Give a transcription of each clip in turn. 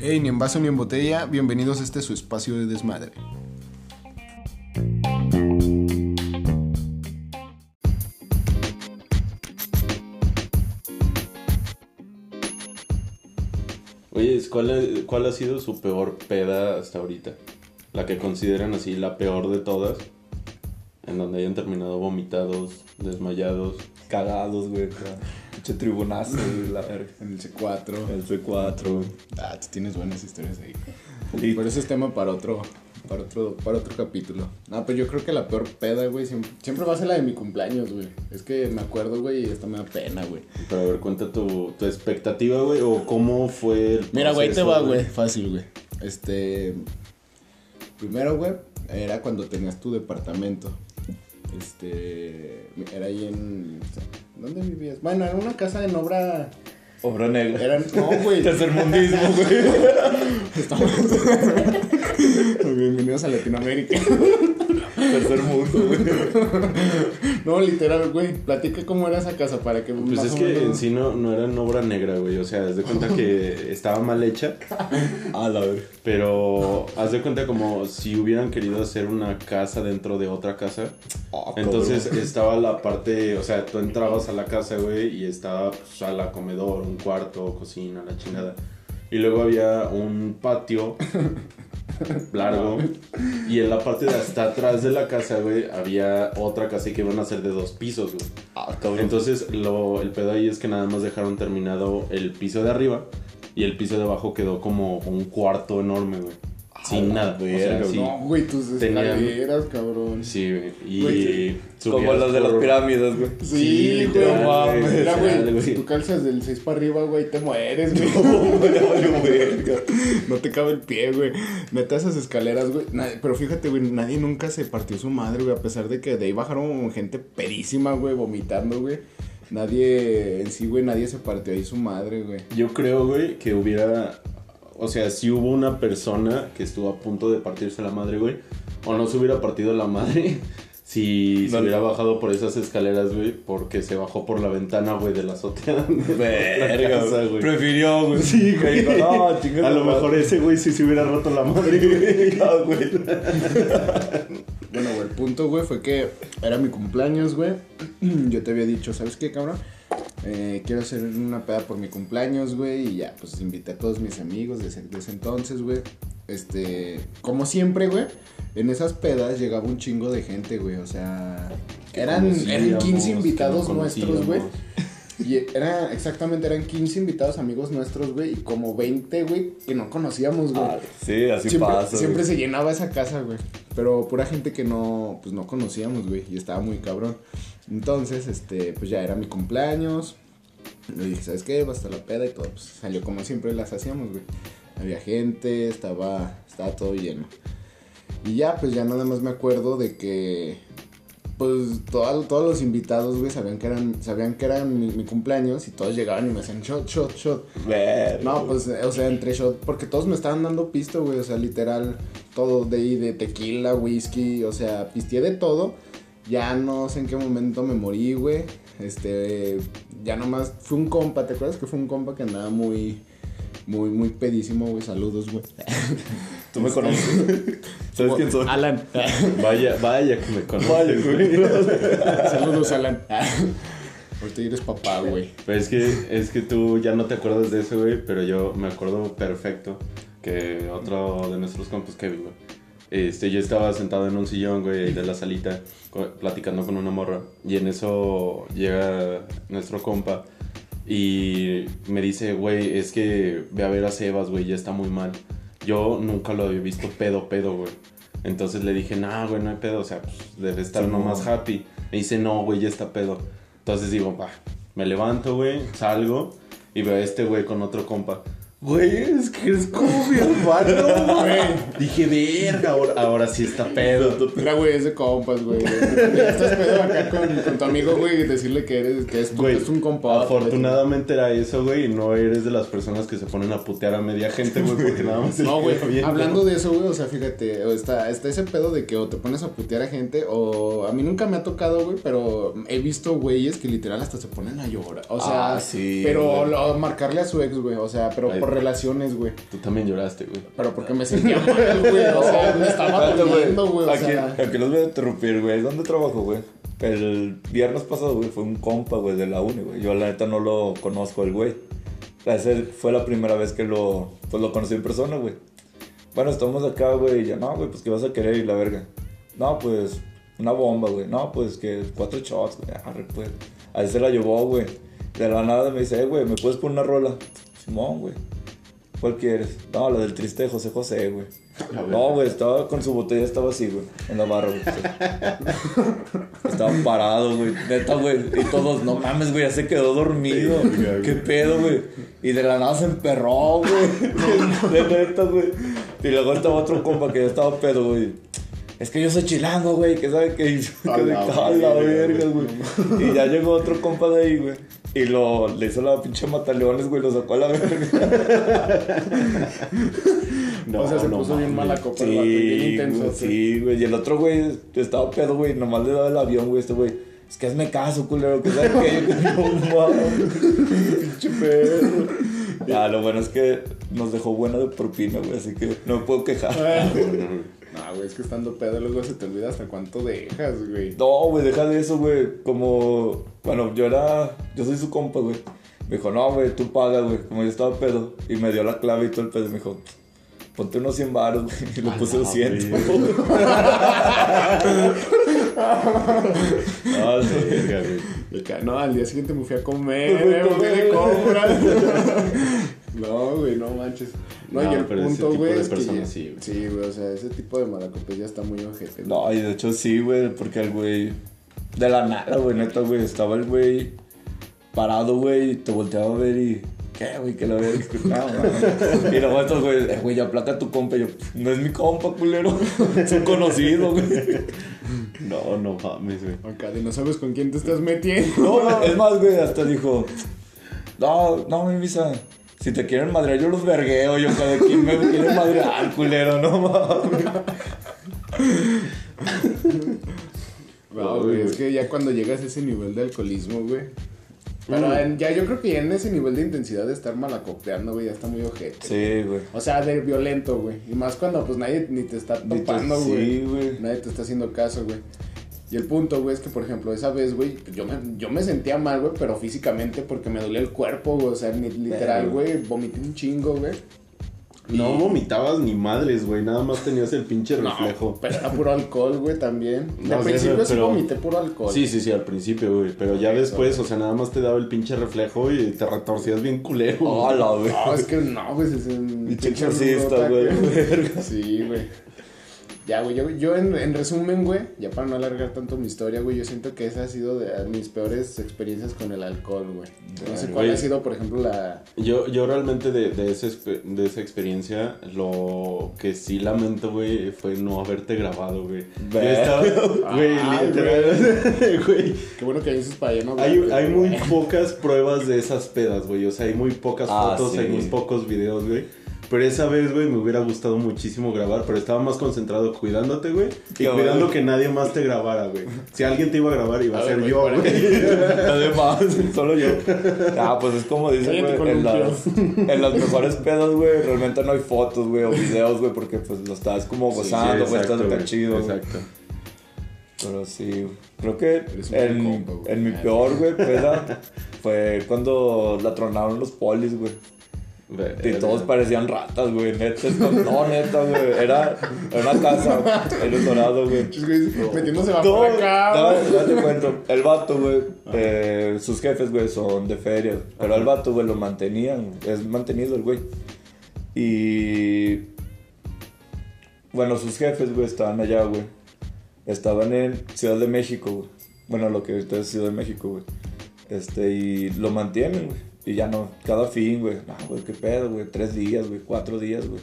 Hey, ni en vaso ni en botella, bienvenidos a este su espacio de desmadre. Oye, ¿cuál, ¿cuál ha sido su peor peda hasta ahorita? La que consideran así la peor de todas. En donde hayan terminado vomitados, desmayados. Cagados, güey. Pinche tribunazo, güey, la verga. En el C4. El C4, güey. Ah, tú tienes buenas historias ahí. Pero ese es tema para otro, para otro, para otro capítulo. No, pues yo creo que la peor peda, güey, siempre, siempre va a ser la de mi cumpleaños, güey. Es que me acuerdo, güey, y esta me da pena, güey. Pero a ver, cuenta tu, tu expectativa, güey, o cómo fue el Mira, güey, te va, güey. Fácil, güey. Este. Primero, güey, era cuando tenías tu departamento. Este. Era ahí en. ¿Dónde vivías? Bueno, era una casa en obra. Obra negra. Eran. No, güey. Tercermundismo, güey. Estamos. Bienvenidos a Latinoamérica. Tercer mundo, güey. No, literal, güey. Platica cómo era esa casa para que. Pues es que menos- en sí no, no era en obra negra, güey. O sea, haz de cuenta que estaba mal hecha. A la verga. Pero haz de cuenta como si hubieran querido hacer una casa dentro de otra casa. Ah, Entonces cabrón. estaba la parte, o sea, tú entrabas a la casa, güey, y estaba pues, sala, comedor, un cuarto, cocina, la chingada. Y luego había un patio largo. Y en la parte de hasta atrás de la casa, güey, había otra casa que iban a ser de dos pisos, güey. Ah. Entonces, lo, el pedo ahí es que nada más dejaron terminado el piso de arriba y el piso de abajo quedó como un cuarto enorme, güey. Sin nada. O sea, verga, sí, No, güey, tus Tenían- escaleras, cabrón. sí, güey. Y Güey, Como las de las pirámides, güey. Sí, Sí, güey. literal, mames. güey, Mira, güey, si tú calzas del 6 para arriba, güey, te mueres, güey. Verga. No te cabe el pie, güey. Neta, esas escaleras, güey. nadie- Pero fíjate, güey, nadie nunca se partió su madre, güey. A pesar de que de ahí bajaron gente pedísima, güey, vomitando, güey. Nadie, en sí, güey, nadie se partió ahí su madre, güey. Yo creo, güey, que hubiera. O sea, si hubo una persona que estuvo a punto de partirse la madre, güey. O no se hubiera partido la madre. Si se No. hubiera bajado por esas escaleras, güey, porque se bajó por la ventana, güey, de la azotea. de Verga, casa, güey. Prefirió, güey. Sí, güey. No. A lo mejor ese güey sí se hubiera roto la madre, güey. No, güey. Bueno, güey, el punto, güey, fue que era mi cumpleaños, güey. Yo te había dicho, ¿sabes qué, cabrón? Eh, quiero hacer una peda por mi cumpleaños, güey. Y ya, pues invité a todos mis amigos de ese, de ese entonces, güey. Este, como siempre, güey, en esas pedas llegaba un chingo de gente, güey. O sea, eran, eran 15 invitados nuestros, güey. Y era, exactamente, eran 15 invitados amigos nuestros, güey. Y como 20, güey, que no conocíamos, güey. Ah, sí, así siempre, pasa. siempre güey. se llenaba esa casa, güey. Pero pura gente que no, pues no conocíamos, güey. Y estaba muy cabrón. Entonces, este, pues ya era mi cumpleaños. Le dije, ¿sabes qué? Va a estar la peda y todo. Pues salió como siempre las hacíamos, güey. Había gente, estaba, estaba todo lleno. Y ya, pues ya nada más me acuerdo de que, pues todo- todos los invitados, güey, sabían que eran, sabían que eran mi, mi cumpleaños y todos llegaban y me hacían shot, shot, shot. No, pues, o sea, entre shot, porque todos me estaban dando pisto, güey, o sea, literal, todo de ahí, de tequila, whisky, o sea, pisteé de todo. Ya no sé en qué momento me morí, güey. Este, ya nomás, fue un compa, ¿te acuerdas que fue un compa que andaba muy, muy, muy pedísimo, güey? Saludos, güey. Tú me conoces. ¿Sabes quién soy? Alan. Vaya, vaya que me conoces, Vale, güey. Saludos, Alan. Ahorita eres papá, güey. Pero es que, es que tú ya no te acuerdas de eso, güey, pero yo me acuerdo perfecto que otro de nuestros compas, Kevin, güey. Este, yo estaba sentado en un sillón, güey, de la salita, platicando con una morra. Y en eso llega nuestro compa y me dice, güey, es que ve a ver a Sebas, güey, ya está muy mal. Yo nunca lo había visto pedo, pedo, güey. Entonces le dije, nah, güey, no hay pedo, o sea, pues, debe estar Sí, nomás no. happy. Me dice, no, güey, ya está pedo. Entonces digo, va, me levanto, güey, salgo y veo a este güey con otro compa. Güey, es que es como mi hermano, güey. Dije, verga, ahora, ahora sí está pedo. Mira, güey, es de compas, güey. Estás pedo acá con, con tu amigo, güey, y decirle que eres, que es, Güey, es un compa. afortunadamente era eso, güey, y no eres de las personas que se ponen a putear a media gente, güey, porque nada más No, güey, hablando ¿no? de eso, güey, o sea, fíjate, está, está ese pedo de que o te pones a putear a gente, o a mí nunca me ha tocado, güey, pero he visto güeyes que literal hasta se ponen a llorar, o sea, Ah, sí, pero marcarle a su ex, güey, o sea, pero Ay. por relaciones, güey, Tú también lloraste, güey. pero porque me sentía mal, güey, o sea, me estaba doliendo, güey, Aquí, sea, aquí los voy a interrumpir, güey. ¿Dónde trabajo, güey? El viernes pasado, güey, fue un compa, güey, de la uni, güey. Yo, la neta, no lo conozco al güey. Esa fue la primera vez que lo, pues, lo conocí en persona, güey. Bueno, estamos acá, güey, y ya, no, güey, pues, ¿qué vas a querer? Y la verga. No, pues, una bomba, güey. No, pues, que cuatro shots, güey. Arre, pues. Ahí se la llevó, güey. De la nada me dice, eh, güey, ¿me puedes poner una rola? Simón, güey. ¿Cuál quieres? No, la del triste José José, güey. No, güey, estaba con su botella, estaba así, güey, en la barra, güey. Estaba parado, güey, neta, güey. Y todos, no mames, güey, ya se quedó dormido. ¿Qué pedo, güey? Y de la nada se emperró, güey. De neta, güey. Y luego estaba otro compa que ya estaba pedo, güey. Es que yo soy chilango, güey, que sabe que A que la la verga, güey. Y ya llegó otro compa de ahí, güey. Y lo, le hizo la pinche mataleones, güey, lo sacó a la verga. No, o sea, se no puso bien mames. mala copa, vato, bien Sí, intenso, güey, sí, güey. Y el otro güey estaba pedo, güey. Nomás le daba el avión, güey. Este güey. Es que hazme caso, culero. Que sabe que yo no mames. Pinche perro. Ya, lo bueno es que nos dejó buena de propina, güey. Así que no me puedo quejar. No, güey, es que estando pedo luego se te olvida hasta cuánto dejas, güey. No, güey, deja de eso, güey. Como, bueno, yo era, yo soy su compa, güey. Me dijo, no, güey, tú pagas, güey. Como yo estaba pedo. Y me dio la clave y todo el pedo. Me dijo, ponte unos 100 baros, güey. Y le puse la 200. Ah, sí, güey. Y que, no, al día siguiente me fui a comer, Me de compras. No, güey, no manches. No, No, y el punto, tipo güey, de es que personas ya- sí, güey. sí, güey, o sea, ese tipo de malacopes ya está muy ojete. güey. No, y de hecho sí, güey, porque el güey. De la nada, güey, neta, güey. Estaba el güey parado, güey, y te volteaba a ver y. ¿Qué, güey? Que verga. No, no. Y luego estos, güey, eh, güey, ya placa a tu compa. Y yo, no es mi compa, culero. Es un conocido, güey. No, no mames, güey. Acá de no sabes con quién te estás metiendo. No, es más, güey, hasta dijo. No, no, mi misa. Si te quieren madrear, yo los vergueo. Yo, cada quien me quiere madrear, culero, no mames. No, güey, es que ya cuando llegas a ese nivel de alcoholismo, güey. Pero en- ya yo creo que en ese nivel de intensidad de estar malacopeando, güey, ya está muy ojete. Sí, güey. O sea, de violento, güey. Y más cuando pues nadie ni te está topando, güey. sí, güey. Nadie te está haciendo caso, güey. Y el punto, güey, es que, por ejemplo, esa vez, güey, yo me, yo me sentía mal, güey, pero físicamente porque me dolía el cuerpo, güey. O sea, literal, güey, vomité un chingo, güey. No vomitabas ni madres, güey. Nada más tenías el pinche reflejo. No, pero era puro alcohol, güey, también. No, Al sí, principio sí pero- vomité puro alcohol. Sí, sí, sí, al principio, güey. Pero ya después, o sea, nada más te daba el pinche reflejo y te retorcías bien culero. Hola, güey. No, es que no, güey, es un... Pinche güey. Sí, güey. Ya, güey, yo, yo en, en resumen, güey, ya para no alargar tanto mi historia, güey, yo siento que esa ha sido de mis peores experiencias con el alcohol, güey. No sé cuál güey. ha sido, por ejemplo, la... Yo, yo realmente de, de, ese de esa experiencia, lo que sí lamento, güey, fue no haberte grabado, güey. Yo estaba, güey, Ay, güey. Qué bueno que dices para allá, no Hay, hay muy pocas pruebas de esas pedas, güey. O sea, hay muy pocas Ah, fotos, sí. hay muy pocos videos, güey. Pero esa vez, güey, me hubiera gustado muchísimo grabar, pero estaba más concentrado cuidándote, güey. Y cuidando que nadie más te grabara, güey. Si alguien te iba a grabar, iba a, A ser güey, yo, güey. Además, solo yo. Ah, pues es como dicen, güey, en las, columpio. en las mejores pedas, güey, realmente no hay fotos, güey, o videos, güey, porque pues lo estás como gozando, güey, estás acá güey. chido. Exacto. Pero sí, creo que en, compa, en mi peor, güey, peda fue cuando la tronaron los polis, güey. Y todos parecían ratas, güey, neta. esto- No, neta, güey. Era, era una casa, el dorado, güey. Metiéndose va No, acá, no, te cuento. El vato, güey, eh, sus jefes, güey, son de feria. Pero al vato, güey, lo mantenían. Es mantenido el güey. Y. Bueno, sus jefes, güey, estaban allá, güey. Estaban en Ciudad de México, güey. Bueno, lo que ahorita es Ciudad de México, güey. Este, y lo mantienen, güey. Y ya no, cada fin, güey. No, güey, qué pedo, güey. Tres días, güey. Cuatro días, güey.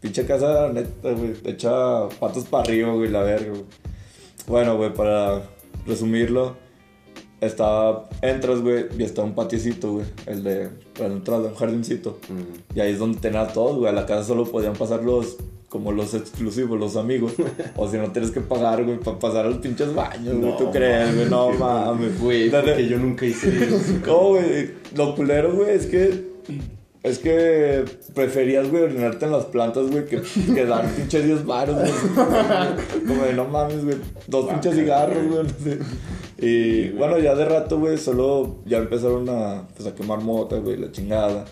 Pinche casa, neta, güey. Echa patos para arriba, güey, la verga, güey. Bueno, güey, para resumirlo, está, entras, güey, y está un patiecito, güey. El de, la entrada, un jardincito. Y ahí es donde tenía todo, güey. A la casa solo podían pasar los, como los exclusivos, los amigos. o si no tienes que pagar, güey, para pasar a los pinches baños, güey. No, ¿Tú crees, güey? No mames, Güey, porque yo nunca hice eso. no, güey, lo culero, güey, es que. Es que preferías, güey, orinarte en las plantas, güey, que, que dar pinches 10 baros, güey. Como de no mames, güey. Dos pinches cigarros, güey. no sé. Y bueno, ya de rato, güey, solo ya empezaron a, pues, a quemar mota, güey, la chingada.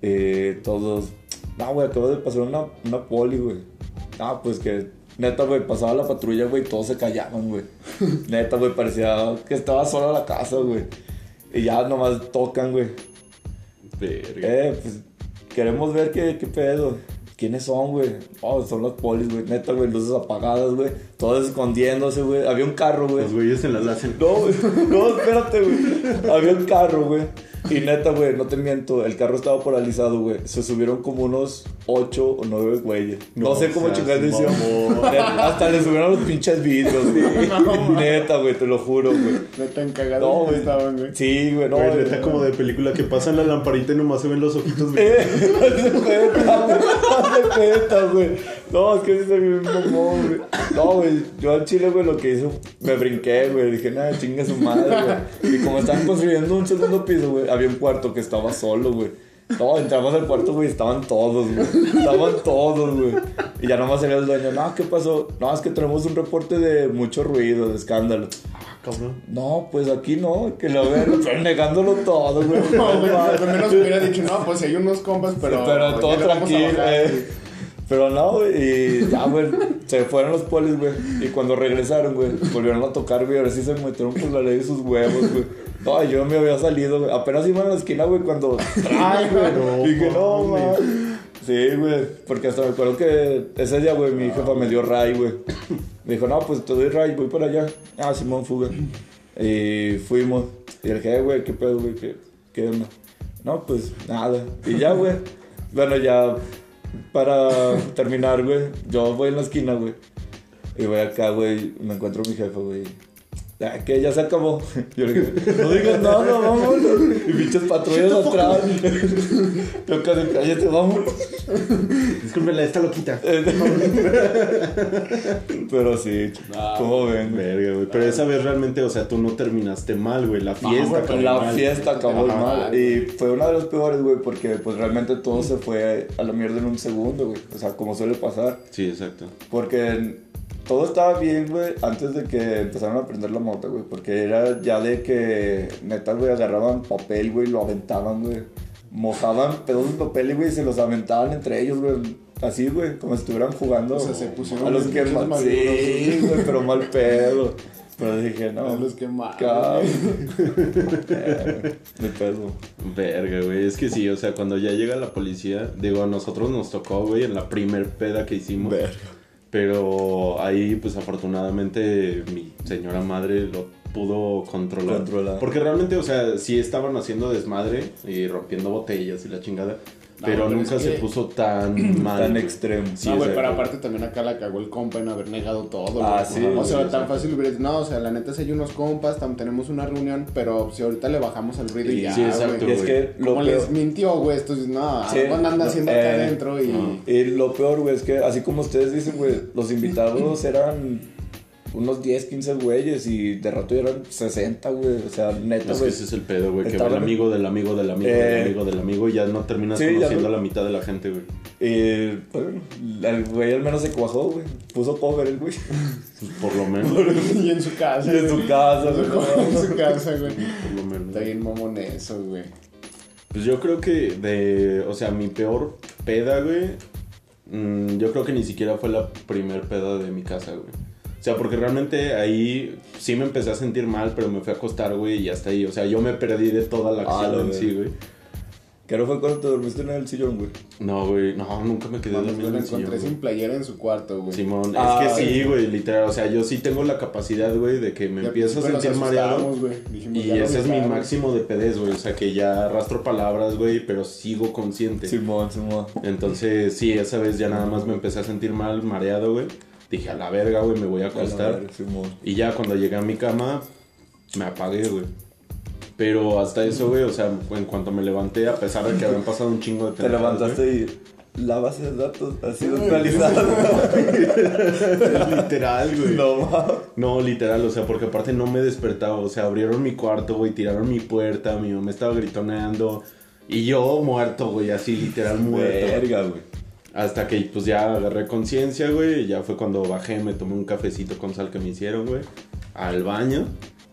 Eh, todos. No, güey, acabo de pasar una, una poli, güey. Ah, pues que. Neta, güey, pasaba la patrulla, güey, todos se callaban, güey. Neta, güey, parecía que estaba sola la casa, güey. Y ya nomás tocan, güey. Verga. Eh, pues queremos ver qué, qué pedo. ¿Quiénes son, güey? Oh, son los polis, güey. Neta, güey, luces apagadas, güey. Todos escondiéndose, güey. Había un carro, güey. Los güeyes en las hacen. No, güey. No, espérate, güey. Había un carro, güey. Y neta, güey, no te miento. El carro estaba paralizado, güey. Se subieron como unos 8 o 9 güeyes. No, No sé cómo chingados hicieron. Hasta le subieron los pinches vidrios, güey. Neta, güey, te lo juro, güey. No tan cagados No, güey. estaban, güey. Sí, güey, no. Güey, neta como de película que pasan la lamparita y nomás se ven los ojitos, güey. Eh, cuenta, güey. Cuenta, güey. No, es que sí se bien mamón, güey. No, güey. Yo al chile, güey, lo que hice, me brinqué, güey. Dije, nada, chinga su madre, güey. Y como estaban construyendo un segundo piso, güey, había un cuarto que estaba solo, güey. No, entramos al cuarto, güey, estaban todos, güey. Estaban todos, güey. Y ya nomás salía el dueño, no, ¿qué pasó? No, es que tenemos un reporte de mucho ruido, de escándalo. Cabrón. No, pues aquí no, que lo ven, pero negándolo todo, güey. No, güey, al menos hubiera dicho, no, pues hay unos compas, pero. Pero, todo tranquilo, eh. Pero no, güey, y ya, güey, se fueron los polis, güey. Y cuando regresaron, güey, volvieron a tocar, güey. Ahora sí se metieron por la ley de sus huevos, güey. No, yo me había salido, güey. Apenas iba a la esquina, güey, cuando. ¡Ay, güey! Dije, no, man. Sí, güey. Porque hasta me acuerdo que ese día, güey, mi jefa me dio ray, güey. Me dijo, no, pues te doy ray, voy para allá. Ah, Simón, fuga. Y fuimos. Y dije, "Eh, güey, ¿qué pedo, güey? ¿Qué, ¿Qué onda? No, pues nada. Y ya, güey. Bueno, ya para terminar, güey, yo voy en la esquina, güey. Y voy acá, güey, me encuentro a mi jefe, güey. Ya, que ya se acabó. Yo le dije, no digas nada, vámonos. Y pinches patrullas atrás. Yo casi, cállate, vámonos. Discúlpenla, esta loquita. Pero sí, ¿cómo ven? Verga, güey. Pero esa vez realmente, o sea, tú no terminaste mal, güey. La fiesta acabó la mal. fiesta acabó Ajá. mal. Y fue una de las peores, güey, porque pues realmente todo se fue a la mierda en un segundo, güey. O sea, como suele pasar. Sí, exacto. Porque todo estaba bien, güey, antes de que empezaran a prender la moto, güey. Porque era ya de que, neta, güey, agarraban papel, güey, lo aventaban, güey. Mojaban pedazos de papel, güey, y se los aventaban entre ellos, güey. Así, güey, como si estuvieran jugando. O sea, se pusieron a los que maduros, Sí, güey, pero mal pedo. Pero dije, no. A los que. Eh, De pedo. Verga, güey. Es que sí, o sea, cuando ya llega la policía, digo, a nosotros nos tocó, güey, en la primer peda que hicimos. Pero ahí, pues afortunadamente, mi señora madre lo pudo controlar. Porque realmente, o sea, sí estaban haciendo desmadre y rompiendo botellas y la chingada. No, pero nunca es se que- puso tan mal. Tan extremo. Sí, no, güey, pero aparte también acá la cagó el compa en haber negado todo, Ah, sí, O sea, sí, tan sí. fácil hubiera No, o sea, la neta, si hay unos compas, tam- tenemos una reunión, pero si ahorita le bajamos el ruido y ya, sí, exacto, güey. Y es que lo Como peor- les mintió, güey, esto es, no, Sí, algo andan no, haciendo acá eh, adentro y... no. Y lo peor, güey, es que así como ustedes dicen, güey, los invitados eran unos 10, 15 güeyes y de rato ya eran 60, güey. O sea, neta, Es que güey. ese es el pedo, güey. Que va Estaban- el amigo del amigo del amigo Eh, del amigo del amigo y ya no terminas sí, ya conociendo no- a la mitad de la gente, güey. Y, bueno, el güey al menos se cuajó, güey. Puso cover el güey. Por lo menos. y en su casa, Y en güey. su casa, güey. en su casa, güey. Por lo menos. Está bien mamón eso, güey. Pues yo creo que de. O sea, mi peor peda, güey. mm, yo creo que ni siquiera fue la primer peda de mi casa, güey. O sea, porque realmente ahí sí me empecé a sentir mal, pero me fui a acostar, güey, y hasta ahí. O sea, yo me perdí de toda la Ah, acción en sí, güey. ¿Qué no fue cuando te dormiste en el sillón, güey? No, güey, no, nunca me quedé dormido en el sillón, encontré güey. sin playera en su cuarto, güey. Simón, Ah, es que sí, güey, literal. O sea, yo sí tengo la capacidad, güey, de que me empiezo a nos sentir mareado. Dijimos, Y ese es mi máximo de pedez, güey. O sea, que ya arrastro palabras, güey, pero sigo consciente. Simón, Simón. Entonces, sí, esa vez ya nada más me empecé a sentir mal, mareado, güey. Dije, a la verga, güey, me voy a acostar. Y ya cuando llegué a mi cama, me apagué, güey. Pero hasta eso, güey, o sea, en cuanto me levanté, a pesar de que habían pasado un chingo de Te pendejadas, levantaste y la base de datos ha sido actualizada. güey. Literal, güey. no. No, literal, o sea, porque aparte no me despertaba, o sea, abrieron mi cuarto, güey, tiraron mi puerta, mi mamá estaba gritoneando y yo muerto, güey, así literal muerto. Verga, güey. Hasta que pues ya agarré conciencia, güey, ya fue cuando bajé, me tomé un cafecito con sal que me hicieron, güey, al baño.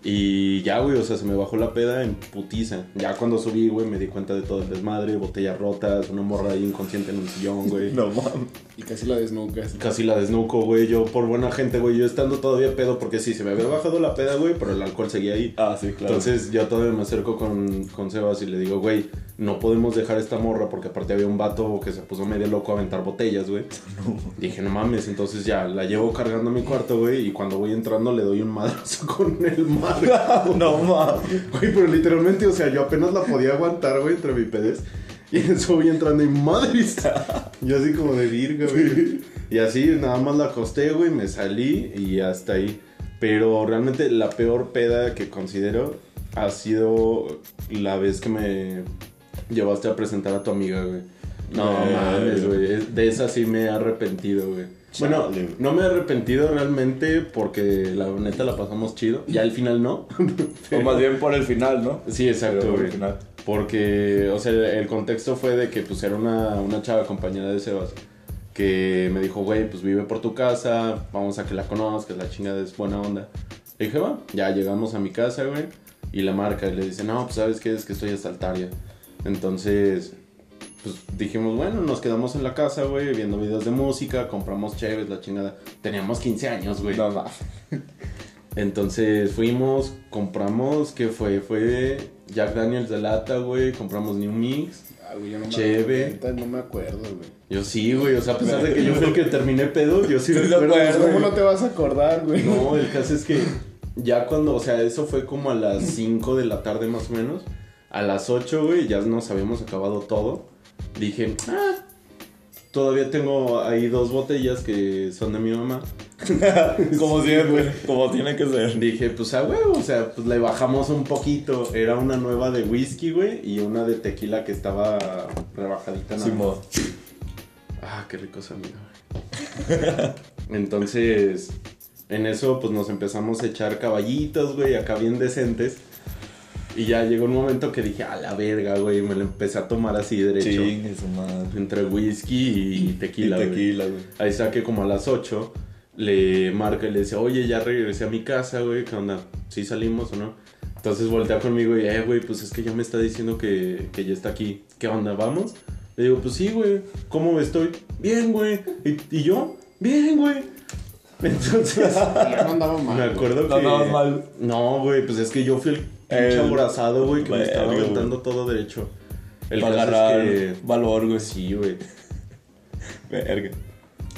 Y ya, güey, o sea, se me bajó la peda en putiza. Ya cuando subí, güey, me di cuenta de todo el desmadre, botellas rotas, una morra ahí inconsciente en un sillón, güey. No mames. Y casi la desnucas. Casi la desnuco, güey. Yo, por buena gente, güey, yo estando todavía pedo, porque sí, se me había bajado la peda, güey, pero el alcohol seguía ahí. Ah, sí, claro. Entonces yo todavía me acerco con, con Sebas y le digo, güey, no podemos dejar esta morra porque aparte había un vato que se puso medio loco a aventar botellas, güey. Dije, no mames, entonces ya la llevo cargando a mi cuarto, güey, y cuando voy entrando le doy un madrazo con el mar. no mames. Güey, pero literalmente, o sea, yo apenas la podía aguantar, güey, entre mi pedez. Y en eso voy entrando y madres. Yo así como de virga, güey. Y así nada más la acosté, güey, me salí y hasta ahí. Pero realmente la peor peda que considero ha sido la vez que me llevaste a presentar a tu amiga, güey. No Güey. mames, güey. De esa sí me he arrepentido, güey. Bueno, no me he arrepentido realmente porque la neta la pasamos chido. Y al final no. O más bien por el final, ¿no? Sí, exacto, güey. Porque, o sea, el contexto fue de que pues era una, una chava compañera de Sebas que me dijo, güey, pues vive por tu casa, vamos a que la conozcas, la chingada es buena onda. Le dije, va, ya llegamos a mi casa, güey, y la marca y le dice, no, pues sabes qué, es que estoy hasta altaria. Entonces, pues dijimos, bueno, nos quedamos en la casa, güey, viendo videos de música, compramos chéves, la chingada. Teníamos 15 años, güey. No mames. Entonces fuimos, compramos, ¿qué fue? Fue Jack Daniels de lata, güey, compramos New Mix. Ah, güey, yo no me Cheve. ahorita No me acuerdo, güey. Yo sí, güey, o sea, a pesar de que yo fui el que terminé pedo, yo sí de acuerdo, güey. ¿Cómo no te vas a acordar, güey? No, el caso es que ya cuando, o sea, eso fue como a las 5 de la tarde más o menos. A las 8, güey, ya nos habíamos acabado todo. Dije, ah, todavía tengo ahí dos botellas que son de mi mamá. Como siempre, como tiene que ser. Dije, pues a huevo, o sea, pues le bajamos un poquito. Era una nueva de whisky, güey, y una de tequila que estaba rebajadita. más. Simón. Ah, qué rico sonido, güey. Entonces, en eso, pues nos empezamos a echar caballitos, güey, acá bien decentes. Y ya llegó un momento que dije, a la verga, güey, me lo empecé a tomar así derecho. Chingue su madre. Entre whisky y tequila, Y güey. tequila, güey. Ahí saqué como a las 8, le marca y le dice, oye, ya regresé a mi casa, güey, ¿qué onda? ¿Sí salimos o no? Entonces voltea conmigo y, eh, güey, pues es que ya me está diciendo que, que ya está aquí. ¿Qué onda, vamos? Le digo, pues sí, güey, ¿cómo estoy? Bien, güey. ¿Y, y yo? Bien, güey. Entonces, no andaba mal. me acuerdo No que... andabas mal. No, güey, pues es que yo fui el pinche El- aborazado, güey, que me estaba aventando todo derecho. El Para caso agarrar es que... valor, güey. Sí, güey. Verga.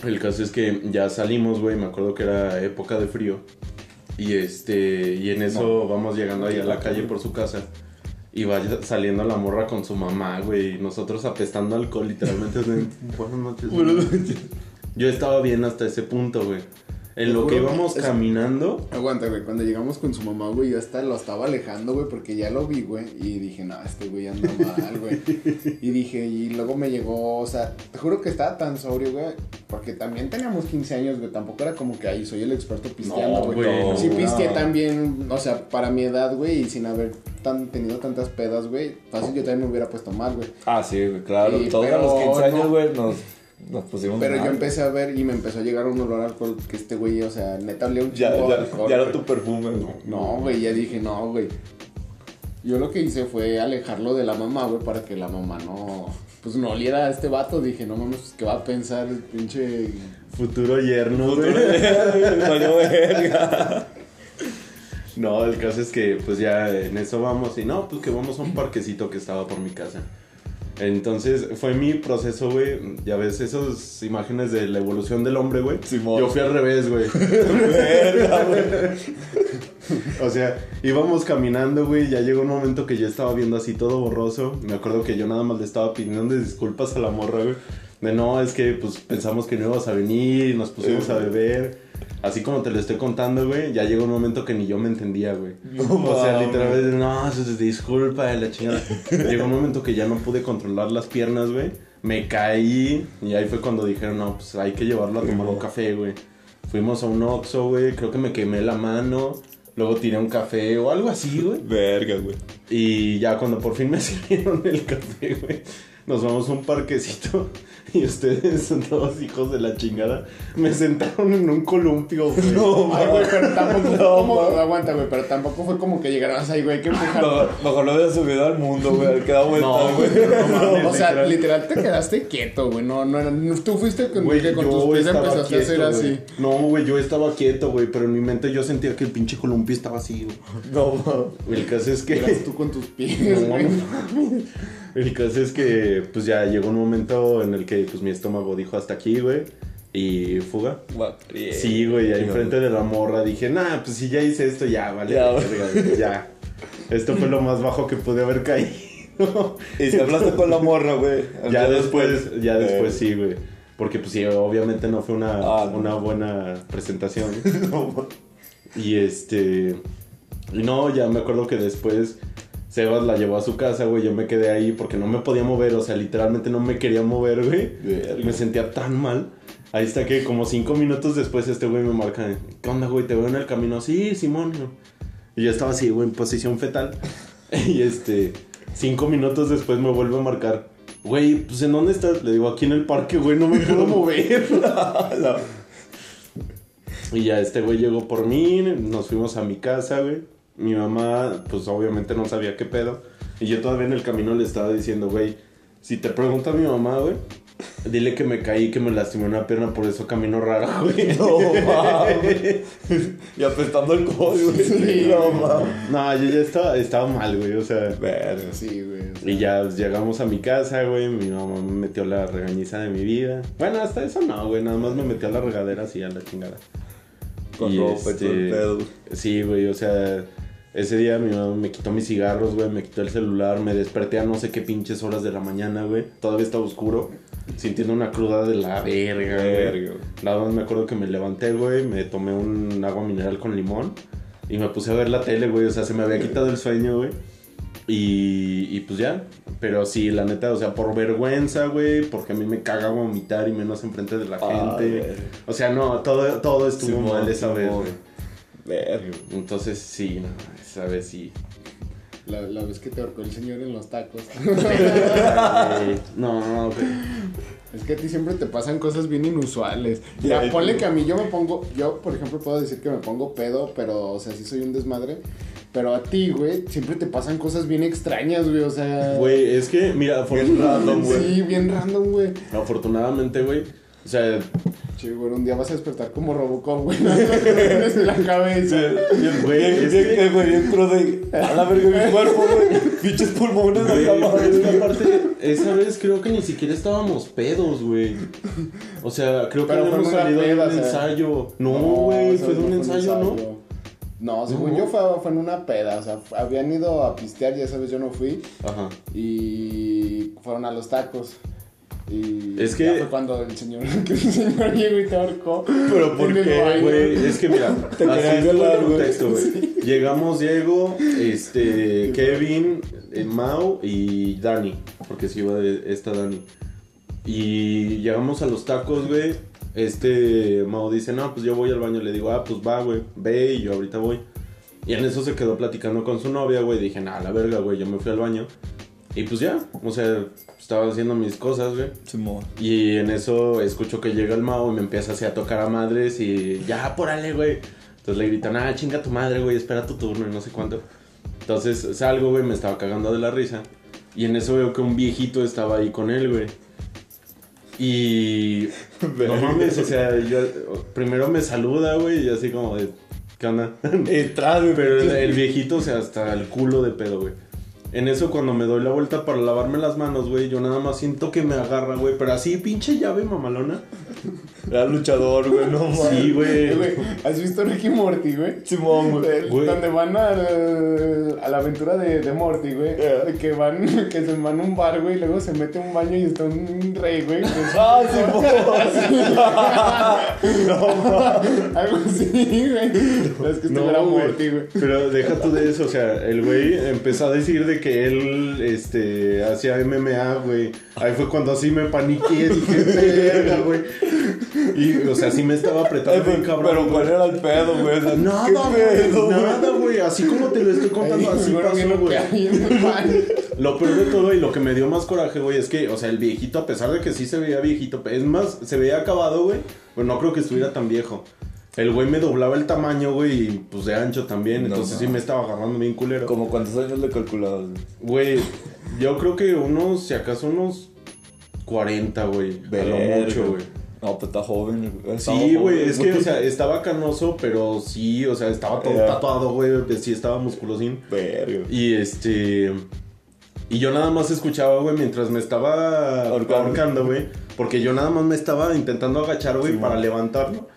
El caso es que ya salimos, güey, me acuerdo que era época de frío. Y este, y en eso vamos llegando ahí a la calle por su casa. Y va saliendo la morra con su mamá, güey. Y nosotros apestando alcohol, literalmente. Buenas noches. güey". Yo estaba bien hasta ese punto, güey. En lo que íbamos caminando, Aguanta, güey. Cuando llegamos con su mamá, güey, yo hasta lo estaba alejando, güey, porque ya lo vi, güey. Y dije, no, este güey anda mal, güey. Y dije, y luego me llegó, o sea, te juro que estaba tan sobrio, güey. Porque también teníamos 15 años, güey. Tampoco era como que ahí soy el experto pisteando, No, güey. güey, no. sí pisteé No. también, o sea, para mi edad, güey, y sin haber tan, tenido tantas pedas, güey. Fácil yo también me hubiera puesto mal, güey. Ah, sí, güey, claro. Todos a los 15 años, güey, nos, nos pusimos Pero mal. yo empecé a ver y me empezó a llegar un olor a alcohol que este güey, o sea, neta olía un Ya, ya, alcohol, ya era tu perfume, güey. No, güey, ya dije, no, güey. Yo lo que hice fue alejarlo de la mamá, güey, para que la mamá no, pues no oliera a este vato. Dije, no mames, pues, ¿qué va a pensar el pinche... futuro yerno, güey. Verga. No, el caso es que pues ya en eso vamos y no, pues que vamos a un parquecito que estaba por mi casa. Entonces fue mi proceso, güey. Ya ves, esas imágenes de la evolución del hombre, güey. Yo fui al revés, güey. O sea, íbamos caminando, güey. Ya llegó un momento que yo estaba viendo así todo borroso. Me acuerdo que yo nada más le estaba pidiendo disculpas a la morra, güey. De no, es que pues pensamos que no ibas a venir y nos pusimos a beber. Así como te lo estoy contando, güey, ya llegó un momento que ni yo me entendía, güey. o sea, literalmente, no, disculpa la chingada. llegó un momento que ya no pude controlar las piernas, güey. Me caí y ahí fue cuando dijeron, no, pues hay que llevarlo a tomar un café, güey. Fuimos a un Oxxo, güey, creo que me quemé la mano. Luego tiré un café o algo así, güey. Verga, güey. Y ya cuando por fin me sirvieron el café, güey, nos vamos a un parquecito y ustedes son todos hijos de la chingada. Me sentaron en un columpio, güey. No, Ay, güey, pero tampoco fue No, como, mames. aguanta, güey, pero tampoco fue como que llegaras ahí, güey, que empujar. Mejor, mejor lo hubiera subido al mundo, güey. Al quedado vuelta, No, güey. no. O sea, literal. literal te quedaste quieto, güey. No, no, no, tú fuiste con, Güey, que con yo tus pies empezaste a hacer quieto, así. güey. No, güey, yo estaba quieto, güey, pero en mi mente yo sentía que el pinche columpio estaba así, güey. No, mames. El caso es que... Eras tú con tus pies, No, güey. El caso es que, pues ya llegó un momento en el que, pues mi estómago dijo hasta aquí, güey. Y fuga. Sí, güey, ahí enfrente de la morra dije, nah, pues si ya hice esto, ya, vale. Ya, verga, ya. Esto fue lo más bajo que pude haber caído. Y si hablaste con la morra, güey. ya después, ya eh, después sí, güey. Porque pues sí, obviamente no fue una, Ah, no. una buena presentación. No. Y este. Y no, ya me acuerdo que después Sebas la llevó a su casa, güey. Yo me quedé ahí porque no me podía mover, o sea, literalmente no me quería mover, güey. Verga. Me sentía tan mal. Ahí está que como cinco minutos después este güey me marca, ¿qué onda, güey? ¿Te veo en el camino? Sí, Simón. Y yo estaba así, güey, en posición fetal. y este, cinco minutos después me vuelve a marcar, güey, pues ¿en dónde estás? Le digo, aquí en el parque, güey, no me puedo mover. Y ya este güey llegó por mí, nos fuimos a mi casa, güey. Mi mamá, pues obviamente no sabía qué pedo. Y yo todavía en el camino le estaba diciendo, güey, si te pregunta mi mamá, güey, dile que me caí, que me lastimé una pierna, por eso camino raro, güey. No, mames. Y apestando el codo, güey. Sí. No, mames. No, yo ya estaba, estaba mal, güey, o sea. Verga. Sí, güey. o sea, Y ya llegamos a mi casa, güey. Mi mamá me metió la regañiza de mi vida. Bueno, hasta eso no, güey. Nada más me metió a la regadera así a la chingada. Con Y, ropa este, pedo. Sí, güey, o sea, ese día mi mamá me quitó mis cigarros, güey, me quitó el celular, me desperté a no sé qué pinches horas de la mañana, güey. Todavía estaba oscuro, sintiendo una cruda de la verga, güey. Nada más me acuerdo que me levanté, güey, me tomé un agua mineral con limón y me puse a ver la tele, güey, o sea, se me había quitado el sueño, güey. Y, y pues ya, pero sí, la neta, o sea, por vergüenza, güey, porque a mí me caga vomitar y menos enfrente de la Ah, gente. O sea, no, todo, todo estuvo Simón, mal esa vez, güey. Verga. Entonces sí, no, esa vez sí. La, la vez que te ahorcó el señor en los tacos. Ay, no, no, güey. Es que a ti siempre te pasan cosas bien inusuales. Ya, Ya, ponle que a mí yo me pongo, yo por ejemplo puedo decir que me pongo pedo, pero o sea, sí soy un desmadre. Pero a ti, güey, siempre te pasan cosas bien extrañas, güey, o sea. Güey, es que, mira, Bien random, güey. Sí, bien random, güey. afortunadamente, güey. O sea, Sí, güey, un día vas a despertar como Robocop, güey. No tienes en la cabeza. güey, es bien, que- que, güey, dentro de. A la verga, mi cuerpo, güey. Pinches pulmones güey, aparte, esa vez creo que ni siquiera estábamos pedos, güey. O sea, creo que habíamos salido de un ensayo. No, güey, fue de un ensayo, ¿no? No, según yo fue, fue en una peda, o sea, habían ido a pistear, ya sabes, yo no fui, Ajá. y fueron a los tacos. Y Es que- fue cuando el señor, que el señor llegó y te ahorcó. Pero ¿por qué. Güey, es que mira, Te así violar, el contexto, güey. Llegamos Diego, este, Kevin, eh, Mau y Dani, porque si iba de esta Dani. Y llegamos a los tacos, güey. Este Mau dice, no, pues yo voy al baño. Le digo, ah, pues va, güey, ve y yo ahorita voy. Y en eso se quedó platicando con su novia, güey. Dije, nah, la verga, güey, yo me fui al baño. Y pues ya, o sea, estaba haciendo mis cosas, güey. Simón. Y en eso escucho que llega el Mao y me empieza así a tocar a madres y ya, apúrale, güey. Entonces le gritan, ah, chinga tu madre, güey, espera tu turno y no sé cuánto. Entonces salgo, güey, me estaba cagando de la risa. Y en eso veo que un viejito estaba ahí con él, güey. Y... no mames, o sea, yo, primero me saluda, güey, y así como de, ¿qué onda? Entrado, güey. Pero el, el viejito, o sea, hasta el culo de pedo, güey. En eso, cuando me doy la vuelta para lavarme las manos, güey, yo nada más siento que me agarra, güey. Pero así, pinche llave mamalona. Era luchador, güey, no mames. Sí, güey. ¿Has visto Ricky Morty, güey? Simón, güey. Donde van al- a la aventura de, de Morty, güey. Yeah. Que van, que se van a un bar, güey, y luego se mete a un baño y está un rey, güey. Ah, Simón. Algo así, güey. Es que estuviera No. Morty, güey. Pero deja tú de eso, o sea, el güey empezó a decir de que él, este, hacía MMA, güey. Ahí fue cuando así me paniqué, dije, verga, güey. Y, o sea, sí me estaba apretando bien pero, cabrón. güey. ¿cuál era el pedo, güey? O sea, Nada, ¿qué pedo, güey, nada, güey. Así como te lo estoy contando, Ahí, así pasó, güey. Lo peor de todo y lo que me dio más coraje, güey, es que, o sea, el viejito, a pesar de que sí se veía viejito, es más, se veía acabado, güey, pues no creo que estuviera tan viejo. El güey me doblaba el tamaño, güey, y pues de ancho también, No, entonces no. sí me estaba agarrando bien culero. Como cuántos años le calculabas, güey. Güey, yo creo que unos, si acaso unos 40, güey, a lo mucho, güey. No, pues está joven, Sí, güey, es que, o sea, estaba canoso, pero sí, o sea, estaba todo Ya. tatuado, güey, sí estaba musculosín. Verga. Y este. Y yo nada más escuchaba, güey, mientras me estaba Ahorcando. güey. Porque yo nada más me estaba intentando agachar, güey, Sí, para man. levantarlo.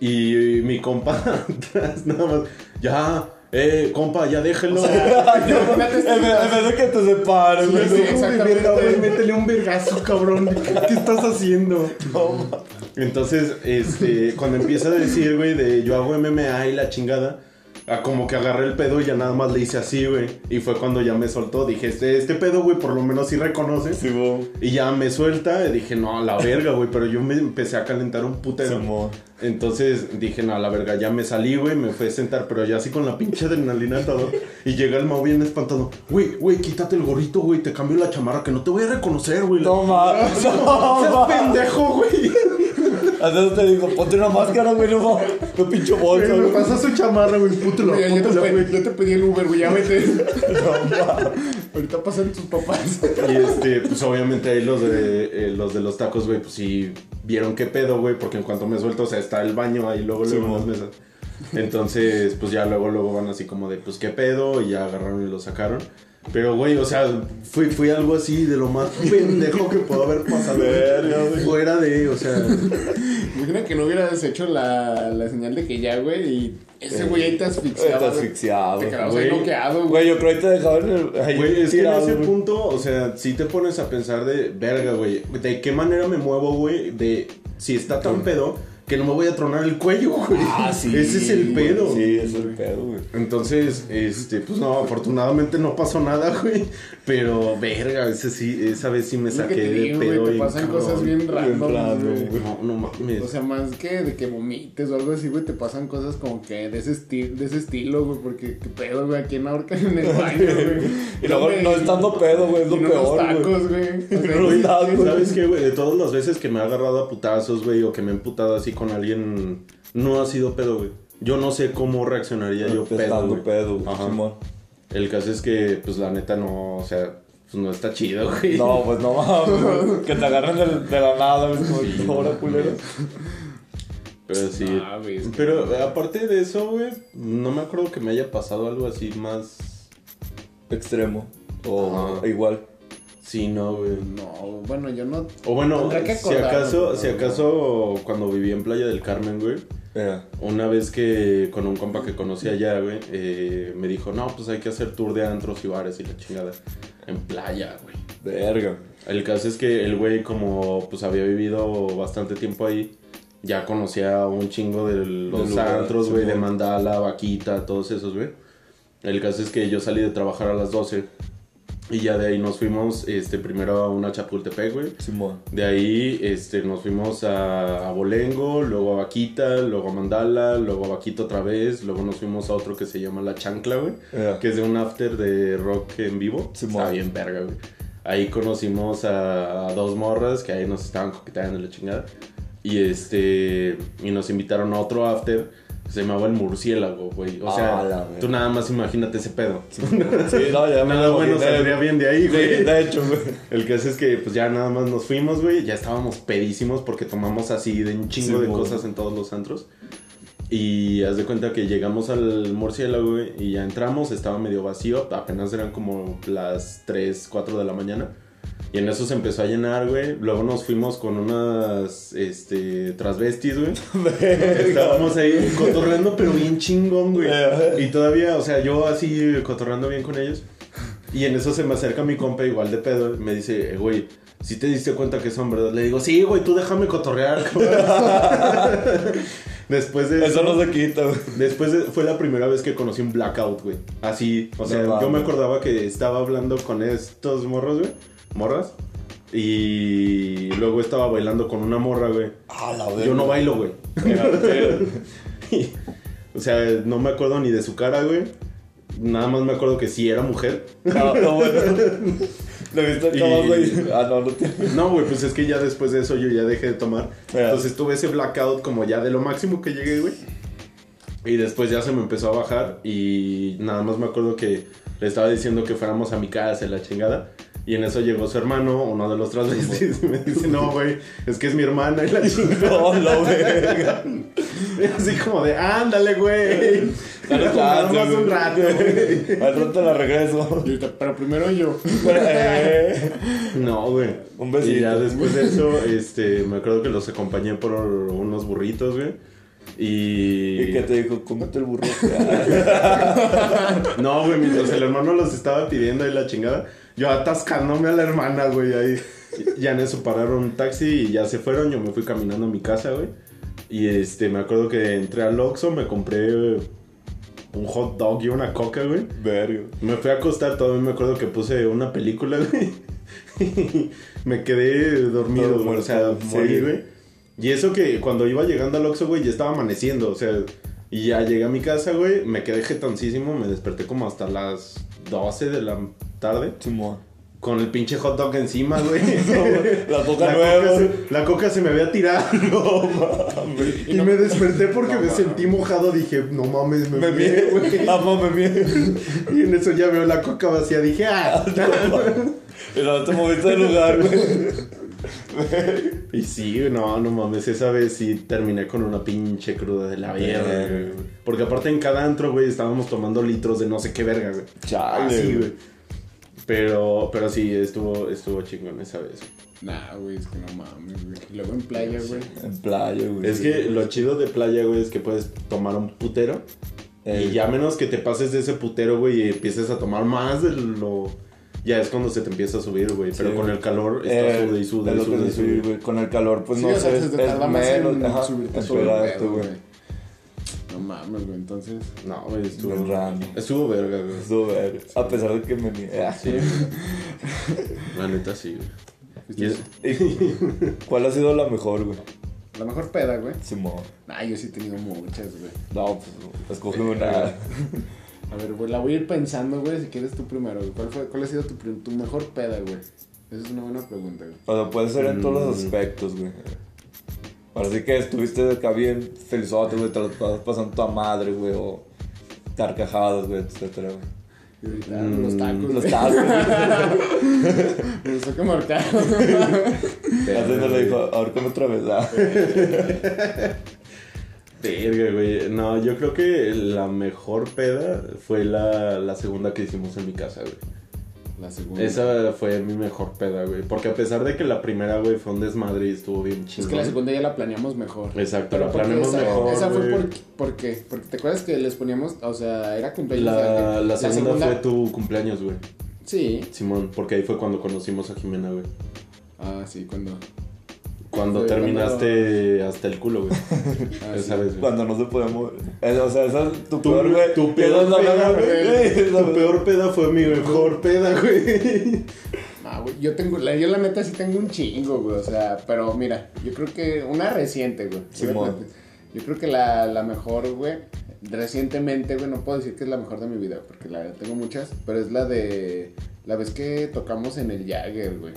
Y mi compa atrás, nada más. Ya, eh, compa, ya déjelo. Imagínate En vez en vez de que te separes, güey. Sí, güey, métele un vergazo, cabrón. ¿Qué estás haciendo? no. Entonces, este, cuando empieza a decir, güey, de yo hago MMA y la chingada, ah, como que agarré el pedo y ya nada más le hice así, güey. Y fue cuando ya me soltó. Dije, este, este pedo, güey, por lo menos sí reconoce. Simón. Y ya me suelta y dije, no, a la verga, güey. Pero yo me empecé a calentar un putero. Simón. Entonces dije, no, a la verga, ya me salí, güey, me fui a sentar, pero ya así con la pinche adrenalina y todo. Y llega el Mau bien espantado. Güey, güey, quítate el gorrito, güey, te cambio la chamarra, que no te voy a reconocer, güey. No, ma. No, Seas ma. pendejo, güey. Entonces te digo, ponte una máscara, güey, no. No pincho bolsa, Güey, me pasa su chamarra, güey, pútelo, Oye, yo, te güey. yo te pedí el Uber, güey, ya vete. Ahorita pasan tus papás. Y este, pues obviamente ahí los de, eh, los de los tacos, güey, pues sí vieron qué pedo, güey, porque en cuanto me suelto, o sea, está el baño ahí luego, luego las mesas. Entonces, pues ya luego, luego van así como de, pues qué pedo, y ya agarraron y lo sacaron. Pero, güey, o sea, fui, fui algo así de lo más pendejo que pudo haber pasado. Fuera de, o sea, Imagina que no hubieras hecho la, la señal de que ya, güey, y ese güey ahí te asfixiaba. Te güey. asfixiado. Te quedabas ahí güey. noqueado, güey. Güey, yo creo que te dejaban el. Güey, es que en ese güey. punto, o sea, si te pones a pensar de, verga, güey, ¿de qué manera me muevo, güey? De si está tan pedo que no me voy a tronar el cuello, güey. Ah, sí. Ese es el güey. pedo. Sí, es el pedo, güey. Entonces, este, pues no, afortunadamente no pasó nada, güey. Pero, verga, ese sí, esa vez sí me Es saqué de digo, pedo. güey, te pasan cabrón. cosas bien random, güey. güey. No, no mames. O sea, más que de que vomites o algo así, güey, te pasan cosas como que de ese, esti- de ese estilo, güey, porque qué pedo, güey, aquí en ahorcan en el baño, güey. Y luego no estando pedo, güey, es lo y peor, tacos, güey. O sea, No. ¿Sabes qué, güey? De todas las veces que me ha agarrado a putazos, güey, o que me he emputado así con alguien, no ha sido pedo, güey. Yo no sé cómo reaccionaría yo pedo, güey. pedo, güey. Ajá. Simón. El caso es que, pues, la neta no, o sea, pues no está chido, güey. No, pues no mames. Que te agarren de, de la nada, güey. Como ahora, culero. Pero sí. Güey, es que- Pero aparte de eso, güey, no me acuerdo que me haya pasado algo así más. Extremo. O Ajá. igual. Sí, no, güey. No, bueno, yo no. O bueno, si acaso, si acaso cuando viví en Playa del Carmen, güey, una vez que con un compa que conocí allá, güey, eh, me dijo, no, pues hay que hacer tour de antros y bares y la chingada. En playa, güey. Verga. El caso es que el güey, como pues había vivido bastante tiempo ahí, ya conocía un chingo de los lugar, antros, güey, de. Mandala, Vaquita, todos esos, güey. El caso es que yo salí de trabajar a las 12 y ya de ahí nos fuimos, este, primero a una Chapultepec, güey. Simón. De ahí este, nos fuimos a, a Bolengo, luego a Vaquita, luego a Mandala, luego a Vaquita otra vez, luego nos fuimos a otro que se llama La Chancla, güey, que es de un after de rock en vivo. Simón. Está bien verga, güey. Ahí conocimos a, a dos morras que ahí nos estaban coqueteando la chingada. Y este y nos invitaron a otro after se llamaba El Murciélago, güey. O Ah, sea, verga. tú nada más imagínate ese pedo. Sí, no, ya me Nada lo bueno saldría bien de ahí, Sí, güey. de hecho, güey. El caso es que pues ya nada más nos fuimos, güey. Ya estábamos pedísimos porque tomamos así de un chingo Sí, de cosas en todos los antros. Y haz de cuenta que llegamos al murciélago, güey, y ya entramos, estaba medio vacío, apenas eran como las 3, 4 de la mañana. Y en eso se empezó a llenar, güey. Luego nos fuimos con unas, este, transvestis, güey. Estábamos ahí cotorreando, pero bien chingón, güey. Y todavía, o sea, yo así cotorreando bien con ellos. Y en eso se me acerca mi compa igual de pedo. y Me dice, eh, güey, si te diste cuenta que son verdad? Le digo, sí, güey, tú déjame cotorrear. Después de Eso no se quita, güey. Después de- fue la primera vez que conocí un blackout, güey. Así, o sea, No yo me acordaba que estaba hablando con estos morros, güey. Morras. Y luego estaba bailando con una morra, güey. Ah, la verga. Yo no bailo, güey. O sea, no me acuerdo ni de su cara, güey. Nada más me acuerdo que sí era mujer. No, no, bueno. ¿Le viste el Y- caballo, güey? Ah, no, no tiene. No, güey, pues es que ya después de eso yo ya dejé de tomar. Entonces tuve ese blackout como ya de lo máximo que llegué, güey. Y después ya se me empezó a bajar y nada más me acuerdo que le estaba diciendo que fuéramos a mi casa, la chingada. Y en eso llegó su hermano, uno de los transvestis, y me dice, no, güey, es que es mi hermana y la chingada. No, la verga. Y así como de, ándale, güey. Dale Nada chance, más un rato, güey. Al rato la regreso. Y ahorita, Pero primero yo. Eh, No, güey. Un besito. Y ya después de eso, este, me acuerdo que los acompañé por unos burritos, güey. Y... ¿Y qué te dijo? Cómete el burro. No, güey, mientras el hermano los estaba pidiendo ahí la chingada, yo atascándome a la hermana, güey, ahí. Ya en eso pararon un taxi y ya se fueron, yo me fui caminando a mi casa, güey. Y este, me acuerdo que entré al Oxxo, me compré un hot dog y una coca, güey. Verga. Me fui a acostar, todavía me acuerdo que puse una película, güey. me quedé dormido, Todo güey, o sea, muerto, sí. morí, güey. Y eso que cuando iba llegando al Oxxo, güey, ya estaba amaneciendo, o sea, y ya llegué a mi casa, güey, me quedé jetoncísimo, me desperté como hasta las 12 de la tarde, Simón. con el pinche hot dog encima, güey. La coca La nueva. coca, se, la coca se me había tirado. y me desperté porque me sentí mojado. Dije, no mames, me, Me mié, mie, güey. Ah, mie. Y en eso ya veo la coca vacía. Dije, ah. Y no te moviste de lugar, güey. Y sí, no, no mames, esa vez sí terminé con una pinche cruda de la verga, güey. Porque aparte en cada antro, güey, estábamos tomando litros de no sé qué verga, güey. Chale, Así, güey. güey. Pero, pero sí, estuvo, estuvo chingón esa vez. Nah, güey, es que no mames, güey. Y luego en playa, güey. En playa, güey. Es que lo chido de playa, güey, es que puedes tomar un putero. Eh, Y ya menos que te pases de ese putero, güey, y empieces a tomar más de lo... Ya es cuando se te empieza a subir, güey. Pero Sí. con el calor eh, está sude y sude de y sude y sude. güey. Con el calor, pues Sí, no o sea, sé, se es, menos. subirte en todo güey. No mames, güey, entonces. No, güey, estuvo... Estuvo verga, güey. Estuvo verga. A pesar de que me mie- ah, Sí. La neta sí, güey. Y es- ¿Y ¿Cuál ha sido la mejor, güey? La mejor peda, güey. Simón. Nah, yo sí he tenido muchas, güey. No, pues escoge una. A ver, güey, la voy a ir pensando, güey, si quieres tú primero, güey. ¿Cuál, fue, ¿Cuál ha sido tu, mejor peda, güey? Esa es una buena pregunta, güey. O sea, puede ser en todos los Mm. aspectos, güey. Ahora sí que estuviste acá bien felizote, güey, te lo estabas pasando a madre, güey, o carcajadas, güey, etcétera, güey. Mm, los tacos, Los tacos. Me gustó que marcaron. Así te lo dijo, ahora come otra vez, ah. Verga, güey. No, yo creo que la mejor peda fue la, la segunda que hicimos en mi casa, güey. La segunda. Esa fue mi mejor peda, güey. Porque a pesar de que la primera, güey, fue un desmadre y estuvo bien chido. Es que la segunda ya la planeamos mejor. Exacto, Pero la planeamos esa, mejor, Esa fue por, ¿por qué? Porque te acuerdas que les poníamos, o sea, era cumpleaños de La, alguien. la segunda, fue tu cumpleaños, güey. Sí. Simón, porque ahí fue cuando conocimos a Jimena, güey. Ah, sí, cuando. Cuando terminaste hasta el culo, güey. Ah, Esa vez, güey. Cuando no se podía mover. Eh, O sea, esa es tu Tu, peor, güey. tu peor peda, güey. Tu peor peda fue mi mejor peda, güey. Ah, güey, yo tengo, la, yo la neta sí tengo un chingo, güey, o sea, pero mira, yo creo que una reciente, güey. Simón. Yo creo que la, la mejor, güey, recientemente, güey, no puedo decir que es la mejor de mi vida, porque la tengo muchas, pero es la de, la vez que tocamos en el Jagger, güey.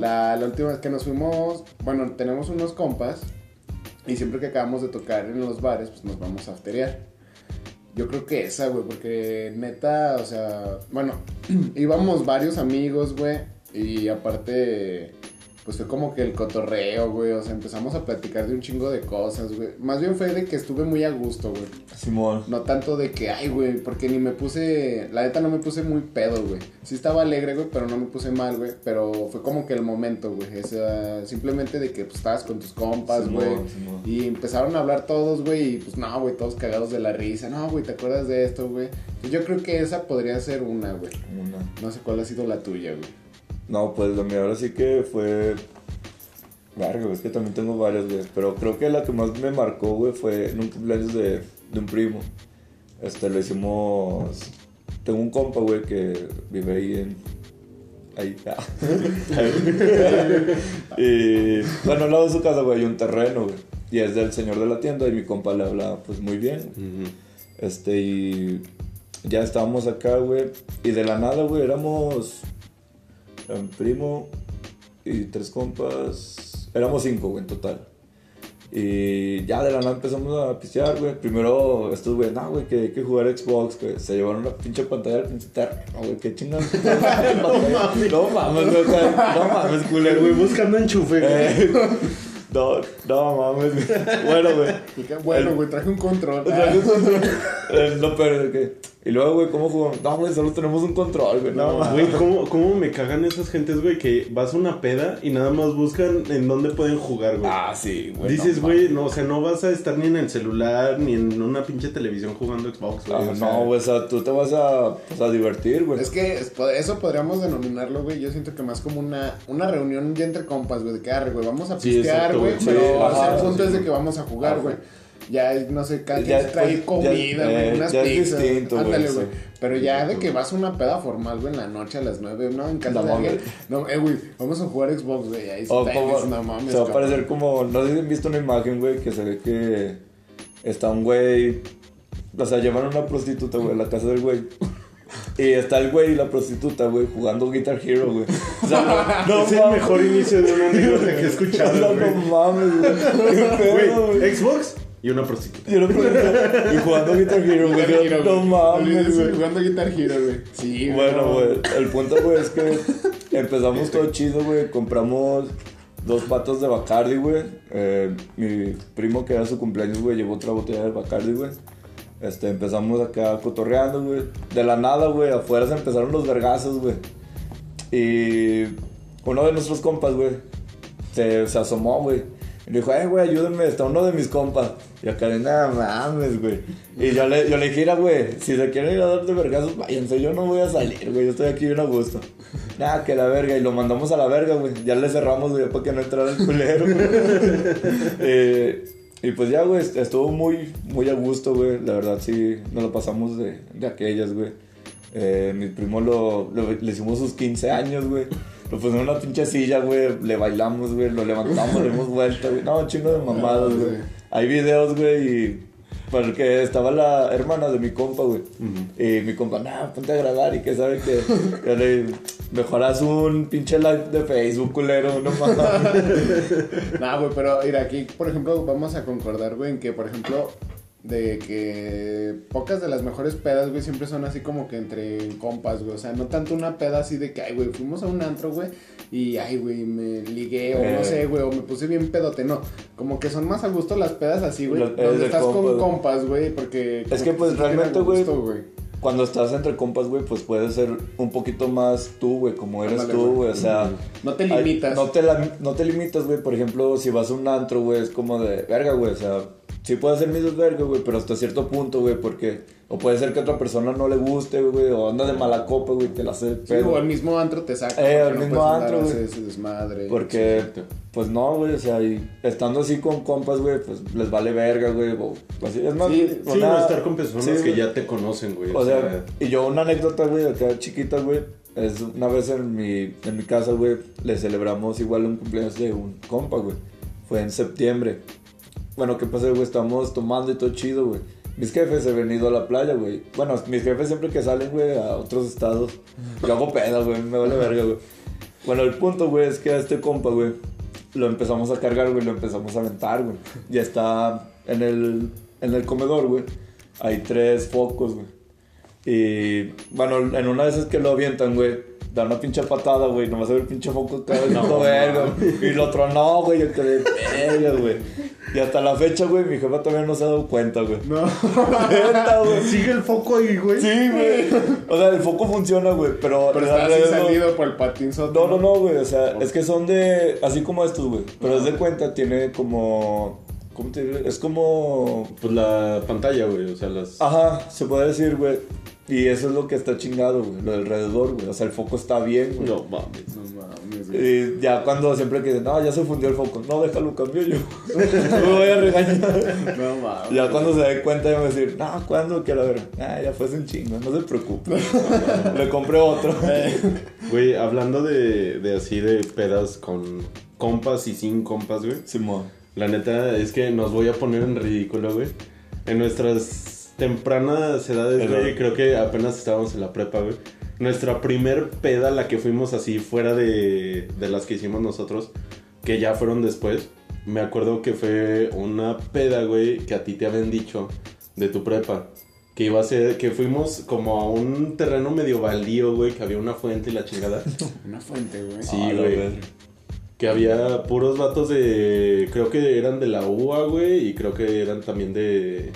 La última vez que nos fuimos, bueno, tenemos unos compas y siempre que acabamos de tocar en los bares, pues nos vamos a afterear. Yo creo que esa, güey, porque neta, o sea, bueno, íbamos varios amigos, güey, y aparte, pues fue como que el cotorreo, güey. O sea, empezamos a platicar de un chingo de cosas, güey. Más bien fue de que estuve muy a gusto, güey. Simón. No tanto de que, ay, güey, porque ni me puse, la neta no me puse muy pedo, güey. Sí estaba alegre, güey, pero no me puse mal, güey. Pero fue como que el momento, güey. O sea, simplemente de que pues, estabas con tus compas, Simón, güey. Simón. Y empezaron a hablar todos, güey, y pues no, güey, todos cagados de la risa. No, güey, ¿te acuerdas de esto, güey? Yo creo que esa podría ser una, güey. Una. No sé cuál ha sido la tuya, güey. No, pues la mía ahora sí que fue. Verga, es que también tengo varias, güey. Pero creo que la que más me marcó, güey, fue en un cumpleaños de, de un primo. Este, lo hicimos. Tengo un compa, güey, que vive ahí en. Ahí. ah. y. Bueno, al lado de su casa, güey, hay un terreno, güey. Y es del señor de la tienda y mi compa le habla, pues muy bien. Este, y ya estábamos acá, güey. Y de la nada, güey, éramos un primo y tres compas. Éramos cinco, güey, en total. Y ya de la nada empezamos a pistear, güey. Primero estos, güey, no, güey, que hay que jugar Xbox, güey. Se llevaron una pinche pantalla al pinche terreno, güey. Qué chingados. no mames, güey. o sea, No mames, culero, Güey, buscando enchufe, güey. Eh, No, no mames, güey. Bueno, güey. Bueno, güey, traje un control. O sea, eh, no, pero de que. Y luego, güey, ¿cómo jugamos? No, güey, solo tenemos un control, güey. No. Güey, ¿cómo, ¿cómo me cagan esas gentes, güey? Que vas a una peda y nada más buscan en dónde pueden jugar, güey. Ah, sí, güey. Dices, no, güey, no, o sea, no vas a estar ni en el celular ni en una pinche televisión jugando Xbox, güey. Ah, o sea, no, güey, o sea, tú te vas a, pues, a divertir, güey. Es que es- eso podríamos denominarlo, güey. Yo siento que más como una, una reunión ya entre compas, güey. De que, arre, güey, vamos a Sí, pistear, exacto, güey. güey. pero Sí, o sea, el punto sí. es de que vamos a jugar, Ajá. güey. Ya, no sé, cada Ya quien trae comida, güey, eh, unas ya es pizzas. güey, sí. Pero ya de que vas a una peda formal, güey, en la noche a las nueve, ¿no? En casa No de alguien. No, eh, güey, vamos a jugar Xbox, güey. Ahí O está, y como- dices, no mames. se va a parecer como, no sé si han visto una imagen, güey, que se ve que está un güey, o sea, llevan a una prostituta, güey, a la casa del güey. Y está el güey y la prostituta, güey, jugando Guitar Hero, güey. O sea, no, no es el mejor inicio de una anécdota que he escuchado, No, no mames, güey. Qué pedo, güey. Güey, Xbox y una prostituta. Y una prostituta- y jugando Guitar Hero, güey. No güey. mames, Sí, güey. Jugando Guitar Hero, güey. Sí, Bueno, no. güey, el punto, güey, es que empezamos todo chido, güey. Compramos dos patas de Bacardi, güey. Eh, mi primo, que era su cumpleaños, güey, llevó otra botella de Bacardi, güey. Este, empezamos acá cotorreando, güey. De la nada, güey, afuera se empezaron los vergazos, güey. Y uno de nuestros compas, güey, se, se asomó, güey. Y dijo, eh, güey, ayúdenme, está uno de mis compas. Y acá, nada mames, güey. Y yo le, yo le dije, "Mira, güey, si se quieren ir a dar de vergazos, váyanse, yo no voy a salir, güey, yo estoy aquí bien a gusto. Nada, que la verga, y lo mandamos a la verga, güey. Ya le cerramos, güey, para que no entrara el culero. Eh, y pues ya, güey, estuvo muy, muy a gusto, güey. La verdad, sí, nos lo pasamos de, de aquellas, güey. Eh, mi primo lo, lo- le hicimos sus 15 años, güey. Lo pusimos en una pinche silla, güey. Le bailamos, güey. Lo levantamos, le dimos vuelta, güey. No, chingo de mamadas, güey. Hay videos, güey, y... Porque estaba la hermana de mi compa, güey. Y mi compa, nah, ponte a grabar y que sabe que... Le mejoras un pinche live de Facebook, culero, no mames. No, güey, pero mira, aquí, por ejemplo, vamos a concordar, güey, en que, por ejemplo, de que pocas de las mejores pedas, güey, siempre son así como que entre compas, güey. O sea, no tanto una peda así de que, ay, güey, fuimos a un antro, güey, y, ay, güey, me ligué, o no Eh. sé, güey, o me puse bien pedote. No, como que son más a gusto las pedas así, güey, Los- es donde de estás con compas, güey. compas, güey, porque... como que, pues, realmente, güey, Cuando estás entre compas, güey, pues puedes ser un poquito más tú, güey, como eres Ándale, tú, güey. O sea, No te Ay, limitas. No te, la- no te limitas, güey. Por ejemplo, si vas a un antro, güey, es como de verga, güey. O sea, sí puede ser mi desverga, güey, pero hasta cierto punto, güey, porque. O puede ser que a otra persona no le guste, güey, o anda de mala copa, güey, te la hace Sí, pedo. o al mismo antro te saca. Eh, al no mismo antro, güey. ese desmadre. Porque, exacto. pues no, güey, o sea, y estando así con compas, güey, pues les vale verga, güey. o así, es más, Sí, Sí, no estar con personas sí, que ya te conocen, güey. O sea, y yo una anécdota, güey, acá chiquita, güey. Es una vez en mi, en mi casa, güey, le celebramos igual un cumpleaños de un compa, güey. Fue en septiembre. Bueno, ¿qué pasa, güey? Estamos tomando y todo chido, güey. Mis jefes se han venido a la playa, güey. Bueno, mis jefes siempre que salen, güey, a otros estados. Yo hago pedo, güey, me vale verga, güey. Bueno, el punto, güey, es que a este compa, güey, lo empezamos a cargar, güey, lo empezamos a aventar, güey. Ya está en el, en el comedor, güey. Hay tres focos, güey. Y bueno, en una de esas que lo avientan, güey, da una pinche patada, güey. Nomás se ve el pinche foco cada vez no, verga. Y lo otro no, güey. Yo quedé verga, güey. Y hasta la fecha, güey, mi jefa todavía no se ha dado cuenta, güey. No. Güey. Sigue el foco ahí, güey. Sí, güey. O sea, el foco funciona, güey. Pero, Pero está así salido por el patín soto. No, no, no, güey. O sea, es que son de. Así como estos, güey. Pero es de cuenta, tiene como. ¿Cómo te? Es como. Pues la pantalla, güey, o sea, las... Ajá, se puede decir, güey. Y eso es lo que está chingado, güey. Lo alrededor, güey. O sea, el foco está bien, güey. No, mames. No mames, güey. Y ya cuando siempre que dicen, no, ya se fundió el foco. No, déjalo, cambio yo. Me voy a regañar. No mames. Ya cuando se dé cuenta, me va a decir, no, ¿cuándo? Que a ver. Ah, ya fue un chingo, no se preocupe. Le compré otro. Güey, hablando de, de así de pedas con compas y sin compas, güey. Simón. La neta es que nos voy a poner en ridículo, güey. En nuestras tempranas edades, Pero- güey, creo que apenas estábamos en la prepa, güey. Nuestra primer peda, la que fuimos así fuera de, de las que hicimos nosotros, que ya fueron después, me acuerdo que fue una peda, güey, que a ti te habían dicho de tu prepa. Que iba a ser, que fuimos como a un terreno medio baldío, güey, que había una fuente y la chingada. Una fuente, güey. Sí, Ah, güey. Que había puros vatos de. Creo que eran de la UA, güey. Y creo que eran también de.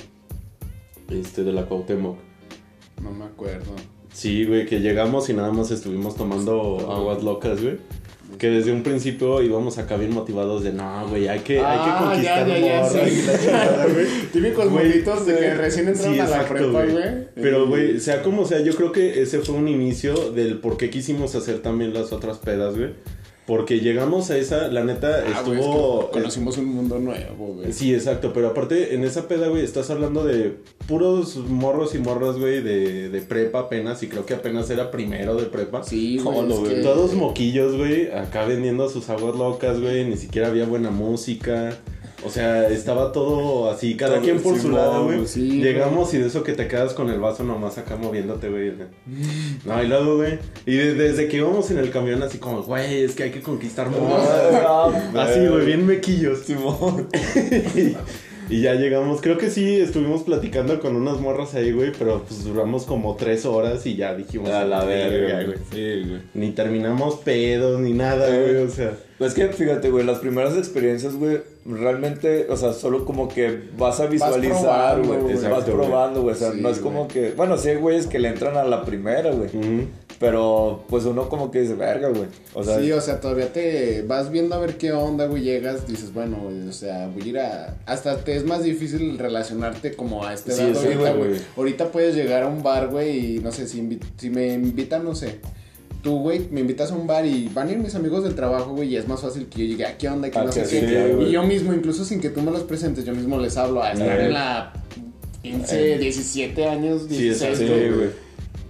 Este, de la Cuauhtémoc. No me acuerdo. Sí, güey, que llegamos y nada más estuvimos tomando aguas locas, güey. Que desde un principio íbamos acá bien motivados de no, güey, hay que, hay que Ah, conquistar ya, ya, morras sí. güey. Típicos Güey, monitos de que recién entraron Sí, a la exacto, prepa, güey. Pero, güey, sea como sea, yo creo que ese fue un inicio del por qué quisimos hacer también las otras pedas, güey. Porque llegamos a esa, la neta, Ah, güey, es que estuvo... conocimos un mundo nuevo, güey. Sí, exacto, pero aparte en esa peda, güey, estás hablando de puros morros y morras, güey, de, de prepa apenas, y creo que apenas era primero de prepa. Sí, güey. Todos moquillos, güey, acá vendiendo sus aguas locas, güey, ni siquiera había buena música. O sea, estaba todo así, cada Todo quien por su lado, güey. sí, Llegamos y de eso que te quedas con el vaso nomás acá moviéndote, güey. No, y luego, güey. Y de- desde que íbamos en el camión así como, güey, es que hay que conquistar morras. Ah, Así, güey, bien mequillos. Simón. Y ya llegamos, creo que sí, estuvimos platicando con unas morras ahí, güey, pero pues duramos como tres horas y ya dijimos. A la verga, güey. Sí, güey. Ni terminamos pedos, ni nada, Eh. güey, o sea. Pues que fíjate, güey, las primeras experiencias, güey, realmente, o sea, solo como que vas a visualizar, probando, güey. Vas probando, güey. O sea, Sí, no es güey. como que. Bueno, sí hay güeyes que le entran a la primera, güey. Pero pues uno como que dice, verga, güey. O sea, sí, o sea, todavía te vas viendo a ver qué onda, güey, llegas, dices, bueno, güey, o sea, voy a ir a... Hasta te es más difícil relacionarte como a este Sí, edad sí, ahorita, güey. güey. Ahorita puedes llegar a un bar, güey, y no sé, si, invi- si me invitan, no sé, tú, güey, me invitas a un bar y van a ir mis amigos del trabajo, güey, y es más fácil que yo llegue, ¿a qué onda? Que Ah, no sé qué. sí, güey. y yo mismo, incluso sin que tú me los presentes, yo mismo les hablo a estar Eh. en la... 15, 17 años, Sí, 16, exacto, sí, güey. güey.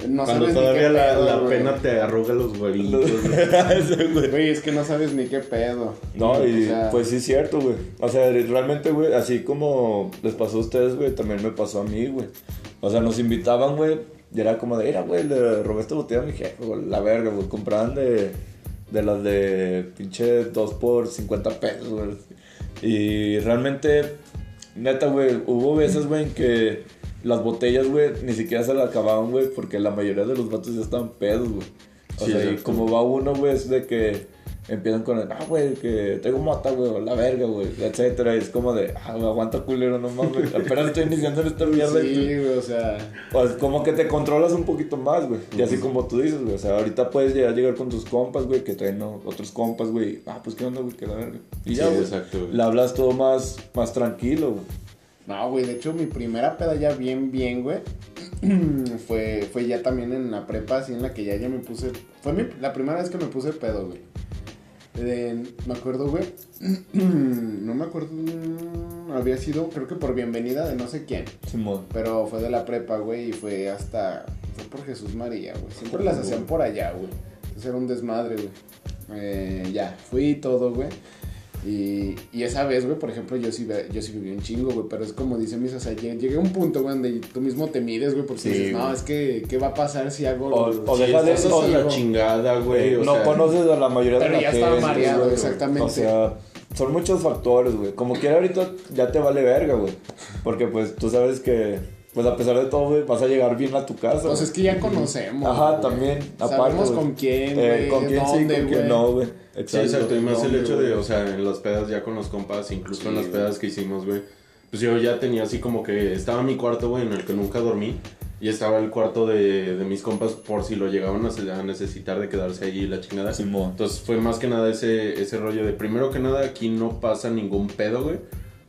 No Cuando sabes ni todavía qué la, pedo, la pena te arruga los huevitos, güey. Es que no sabes ni qué pedo. No, y O sea, pues sí es cierto, güey. O sea, realmente, güey, así como les pasó a ustedes, güey, también me pasó a mí, güey. O sea, nos invitaban, güey, y era como de, mira, güey, le robé esta botella a mi jefe, güey, la verga, güey. Compraban de, de las de pinche 2 por 50 pesos, güey. Y realmente, neta, güey, hubo veces, güey, en que las botellas, güey, ni siquiera se las acababan, güey, porque la mayoría de los vatos ya estaban pedos, güey. O Sí, sea, y como va uno, güey, es de que empiezan con el, ah, güey, que tengo mota, güey, la verga, güey, etcétera. Y es como de, ah, güey, aguanta culero, no mames. Apenas estoy iniciando en esta mierda. Sí, güey, o sea. pues como que te controlas un poquito más, güey. Y así como tú dices, güey. O sea, ahorita puedes llegar, llegar con tus compas, güey, que traen otros compas, güey. Ah, pues qué onda, güey, que la verga. Y ya, Sí, güey. exacto, güey. Le hablas todo más, más tranquilo, güey. No, güey, de hecho mi primera peda ya bien, bien, güey. fue, fue ya también en la prepa, así en la que ya, ya me puse. Fue mi- la primera vez que me puse pedo, güey. Eh, me acuerdo, güey. no me acuerdo. mm, Había sido, creo que por bienvenida de no sé quién. Simón. Pero fue de la prepa, güey, y fue hasta. Fue por Jesús María, güey. Siempre las hacían por allá, güey. Entonces era un desmadre, güey. Eh, ya, fui y todo, güey. Y, y esa vez, güey, por ejemplo, yo sí, yo sí viví un chingo, güey. Pero es como dicen mis, o sea, llegué, llegué a un punto, güey, donde tú mismo te mides, güey, porque Sí, dices, no, es que, ¿qué va a pasar si hago. O- o Sí, deja de eso, la chingada, güey. o no sea, conoces a la mayoría Pero de la ya gente. estaba mareado, güey. exactamente. O sea, son muchos factores, güey. Como quiera ahorita ya te vale verga, güey. Porque pues tú sabes que pues a pesar de todo, güey, vas a llegar bien a tu casa. Pues es que ya conocemos. Ajá, güey. también, aparte. Sabemos güey. con quién, Eh, con quién sí, con quién no, güey. Sí, exacto, y más el ¿Dónde, hecho de, o sea, en las pedas ya con los compas, incluso Sí, en las pedas que hicimos, güey, pues yo ya tenía así como que estaba mi cuarto, güey, en el que nunca dormí, y estaba el cuarto de, de mis compas por si lo llegaban a, a necesitar de quedarse ahí la chingada. Simón. Entonces fue más que nada ese, ese rollo de, primero que nada, aquí no pasa ningún pedo, güey.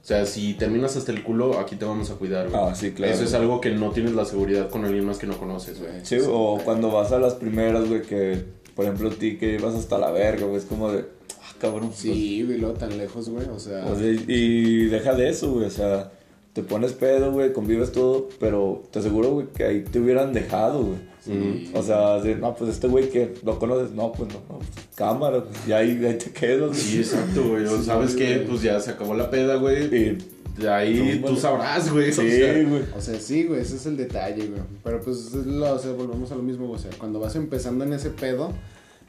O sea, si terminas hasta el culo, aquí te vamos a cuidar, güey. Ah, sí, claro. Eso es algo que no tienes la seguridad con alguien más que no conoces, güey. Sí, o cuando vas a las primeras, güey, que, por ejemplo, ti que ibas hasta la verga, güey, es como de, ah, cabrón. Sí, güey, luego tan lejos, güey. O sea, O sea, y deja de eso, güey, o sea, te pones pedo, güey, convives todo, pero te aseguro, güey, que ahí te hubieran dejado, güey. Sí. O sea, no, pues este güey que lo conoces, no, pues no, no, pues, cámara, güey, y ahí, ahí te quedas. Sí, exacto, güey. O Sí, ¿Sabes qué? güey. Pues ya se acabó la peda, güey. Y, De ahí tú sabrás, güey. sí, o sea, güey. O sea, sí, güey, ese es el detalle, güey. Pero pues, es lo, o sea, volvemos a lo mismo, güey. O sea, cuando vas empezando en ese pedo,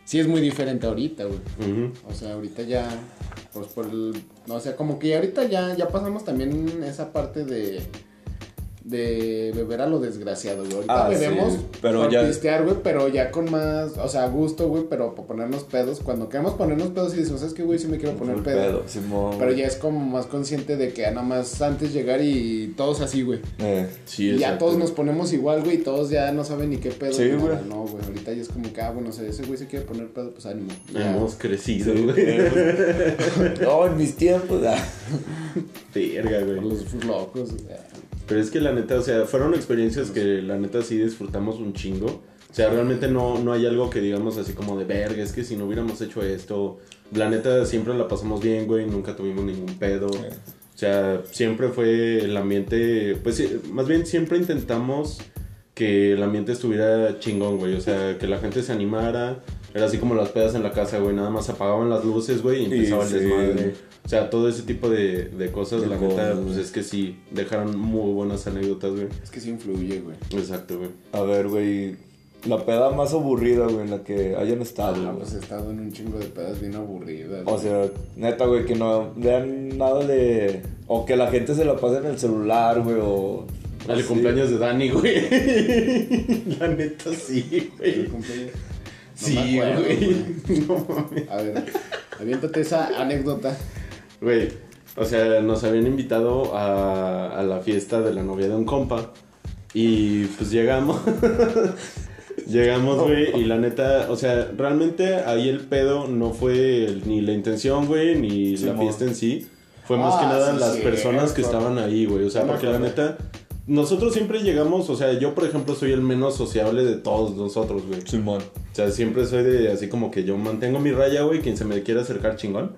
sí es muy diferente ahorita, güey. O sea, ahorita ya, pues por el, no, o sea, como que ahorita ya, ya pasamos también esa parte de, de beber a lo desgraciado, güey. Ahorita Ah, sí, bebemos pero por ya- pistear, güey, pero ya con más, o sea, a gusto, güey, pero por ponernos pedos. Cuando queremos ponernos pedos y decimos, ¿sabes qué, güey? Sí me quiero poner pedo. pedo, Simón. Pero ya es como más consciente de que nada más antes llegar y todos así, güey. Eh, Sí, y ya todos nos ponemos igual, güey, y todos ya no saben ni qué pedo. Sí, güey. No, güey, ahorita ya es como que, ah, bueno, o sea, ese güey se quiere poner pedo, pues ánimo. Ya. Hemos crecido, sí, güey. eh, no, en mis tiempos, ah. Verga, güey. los locos, sea. Pero es que la neta, o sea, fueron experiencias que la neta sí disfrutamos un chingo. O sea, realmente no, no hay algo que digamos así como de verga, es que si no hubiéramos hecho esto, la neta siempre la pasamos bien, güey, nunca tuvimos ningún pedo. O sea, siempre fue el ambiente, pues más bien siempre intentamos que el ambiente estuviera chingón, güey. O sea, que la gente se animara. Era así como las pedas en la casa, güey. Nada más apagaban las luces, güey, y empezaba el sí. desmadre. O sea, todo ese tipo de, de cosas, De la neta, pues es que sí, dejaron muy buenas anécdotas, güey. Es que sí influye, güey. Exacto, güey. A ver, güey, la peda más aburrida, güey, en la que hayan estado, Ah, pues he estado en un chingo de pedas bien aburridas. O güey. sea, neta, güey, que no vean nada de... O que la gente se la pase en el celular, güey, o... El así. cumpleaños de Dani, güey. la neta sí, ¿El güey. cumpleaños? Sí, güey. No mames. A ver, aviéntate esa anécdota. Güey, o sea, nos habían invitado a, a la fiesta de la novia de un compa. Y pues llegamos. llegamos, güey. Y la neta, o sea, realmente ahí el pedo no fue ni la intención, güey, ni la fiesta en sí. Fue más Ah, que nada sí, las personas que estaban ahí, güey. O sea, porque la neta, nosotros siempre llegamos, o sea, yo por ejemplo soy el menos sociable de todos nosotros, güey. Simón. O sea, siempre soy de así como que yo mantengo mi raya, güey, quien se me quiera acercar chingón.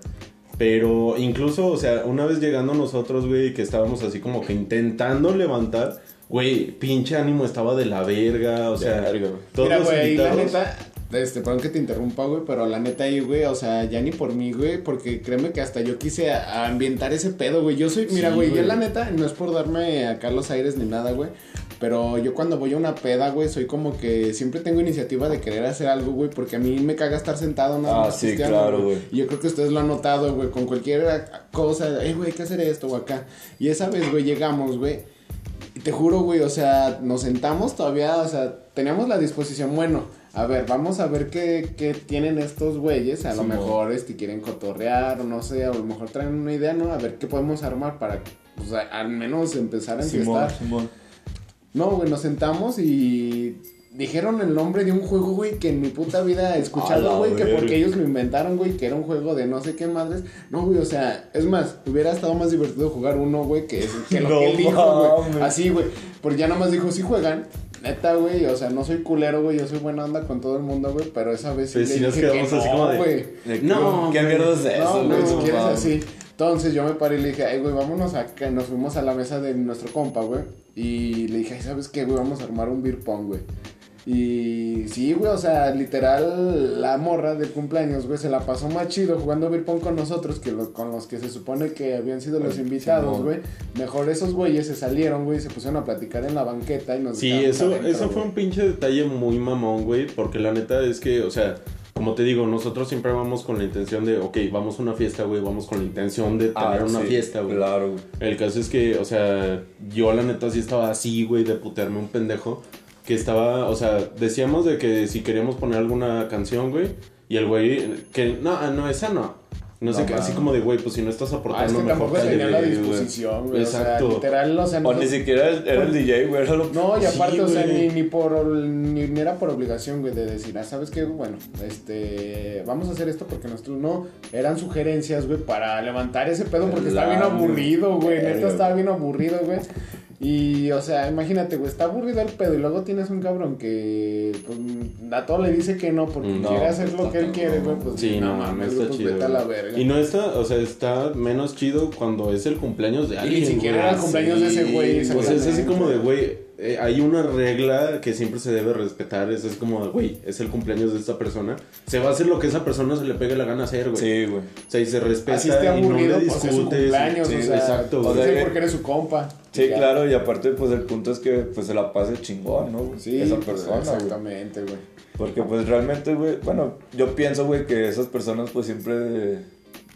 Pero incluso, o sea, una vez llegando nosotros, güey, que estábamos así como que intentando levantar, güey, pinche ánimo estaba de la verga, o sea, Verga, todos Mira, los güey, ahí la neta, este, perdón que te interrumpa, güey, pero la neta ahí, güey, o sea, ya ni por mí, güey, porque créeme que hasta yo quise ambientar ese pedo, güey. Yo soy, mira, Sí, güey, yo la neta, no es por darme acá los aires ni nada, güey, pero yo cuando voy a una peda, güey, soy como que siempre tengo iniciativa de querer hacer algo, güey, porque a mí me caga estar sentado nada Ah, más sí, claro, güey. Y yo creo que ustedes lo han notado, güey, con cualquier cosa, eh, güey, hay que hacer esto o acá. Y esa vez, güey, llegamos, güey, y te juro, güey, o sea, nos sentamos todavía, o sea, teníamos la disposición, bueno, a ver, vamos a ver qué, qué tienen estos güeyes, a lo mejor, este, quieren cotorrear, o no sé, a lo mejor traen una idea, ¿no? A ver qué podemos armar para, pues, a- al menos empezar a enfiestar. Simón. No, güey, nos sentamos y dijeron el nombre de un juego, güey, que en mi puta vida he escuchado, güey, que porque ellos lo inventaron, güey, que era un juego de no sé qué madres. No, güey, o sea, es más, hubiera estado más divertido jugar uno, güey, que, que lo No que él dijo, güey. Así, güey, porque ya nada más dijo, sí juegan. Neta, güey, o sea, no soy culero, güey, yo soy buena onda con todo el mundo, güey, pero esa vez sí Pues le sí nos dije que quedamos así no, como de- güey. De- No, ¿Qué mierda es eso, No, güey? no, si quieres así. Entonces yo me paré y le dije, ay, güey, vámonos acá. Nos fuimos a la mesa de nuestro compa, güey. Y le dije, ay, ¿sabes qué, güey? Vamos a armar un beer pong, güey. Y sí, güey, o sea, literal, la morra del cumpleaños, güey, se la pasó más chido jugando beer pong con nosotros que lo- con los que se supone que habían sido los invitados, güey. Mejor esos güeyes se salieron, güey, y se pusieron a platicar en la banqueta y nos Sí, eso, adentro, eso fue un pinche detalle muy mamón, güey, porque la neta es que, o sea, como te digo, nosotros siempre vamos con la intención de, ok, vamos a una fiesta, güey, vamos con la intención de tener una sí, fiesta, güey. Claro, güey. El caso es que, o sea, yo la neta sí estaba así, güey, de putearme un pendejo. Que estaba, o sea, decíamos de que si queríamos poner alguna canción, güey. Y el güey, que no, ah, no, esa no. No sé No, qué, así como de, güey, pues si no estás Ah, es aportando que mejor tampoco tenía la güey. disposición, güey. O sea, Exacto. literal, o sea, O no. ni siquiera era el DJ, güey. Era lo... No, y Sí, aparte, o sea, ni, ni por ni, ni era por obligación, güey, de decir, ah, ¿sabes qué? Bueno, este, vamos a hacer esto porque nosotros no, eran sugerencias, güey, para levantar ese pedo porque estaba bien aburrido, güey, neta estaba bien aburrido, güey. Y, o sea, imagínate, güey, está aburrido el pedo y luego tienes un cabrón que pues, a todo le dice que no porque No, quiere hacer lo que él quiere, güey, pues Sí, no, mames, está pues chido. vete a la verga. Y no está, o sea, está menos chido cuando es el cumpleaños de Y alguien. ni siquiera era el cumpleaños de ese güey. Sea, es así como de, güey, eh, hay una regla que siempre se debe respetar. Es, es como güey, es el cumpleaños de esta persona. Se va a hacer lo que esa persona se le pegue la gana hacer, güey. Sí, güey. O sea, y se respeta Así esté y no aburrido, le pues es su discutes. cumpleaños, Sí, o sea, exacto, o güey. sea, porque eres su compa. Sí, Ya. claro, y aparte, pues el punto es que pues se la pase chingón, ¿no? güey? Sí, Esa pues, persona, exactamente, güey. Porque pues realmente, güey, bueno, yo pienso, güey, que esas personas pues siempre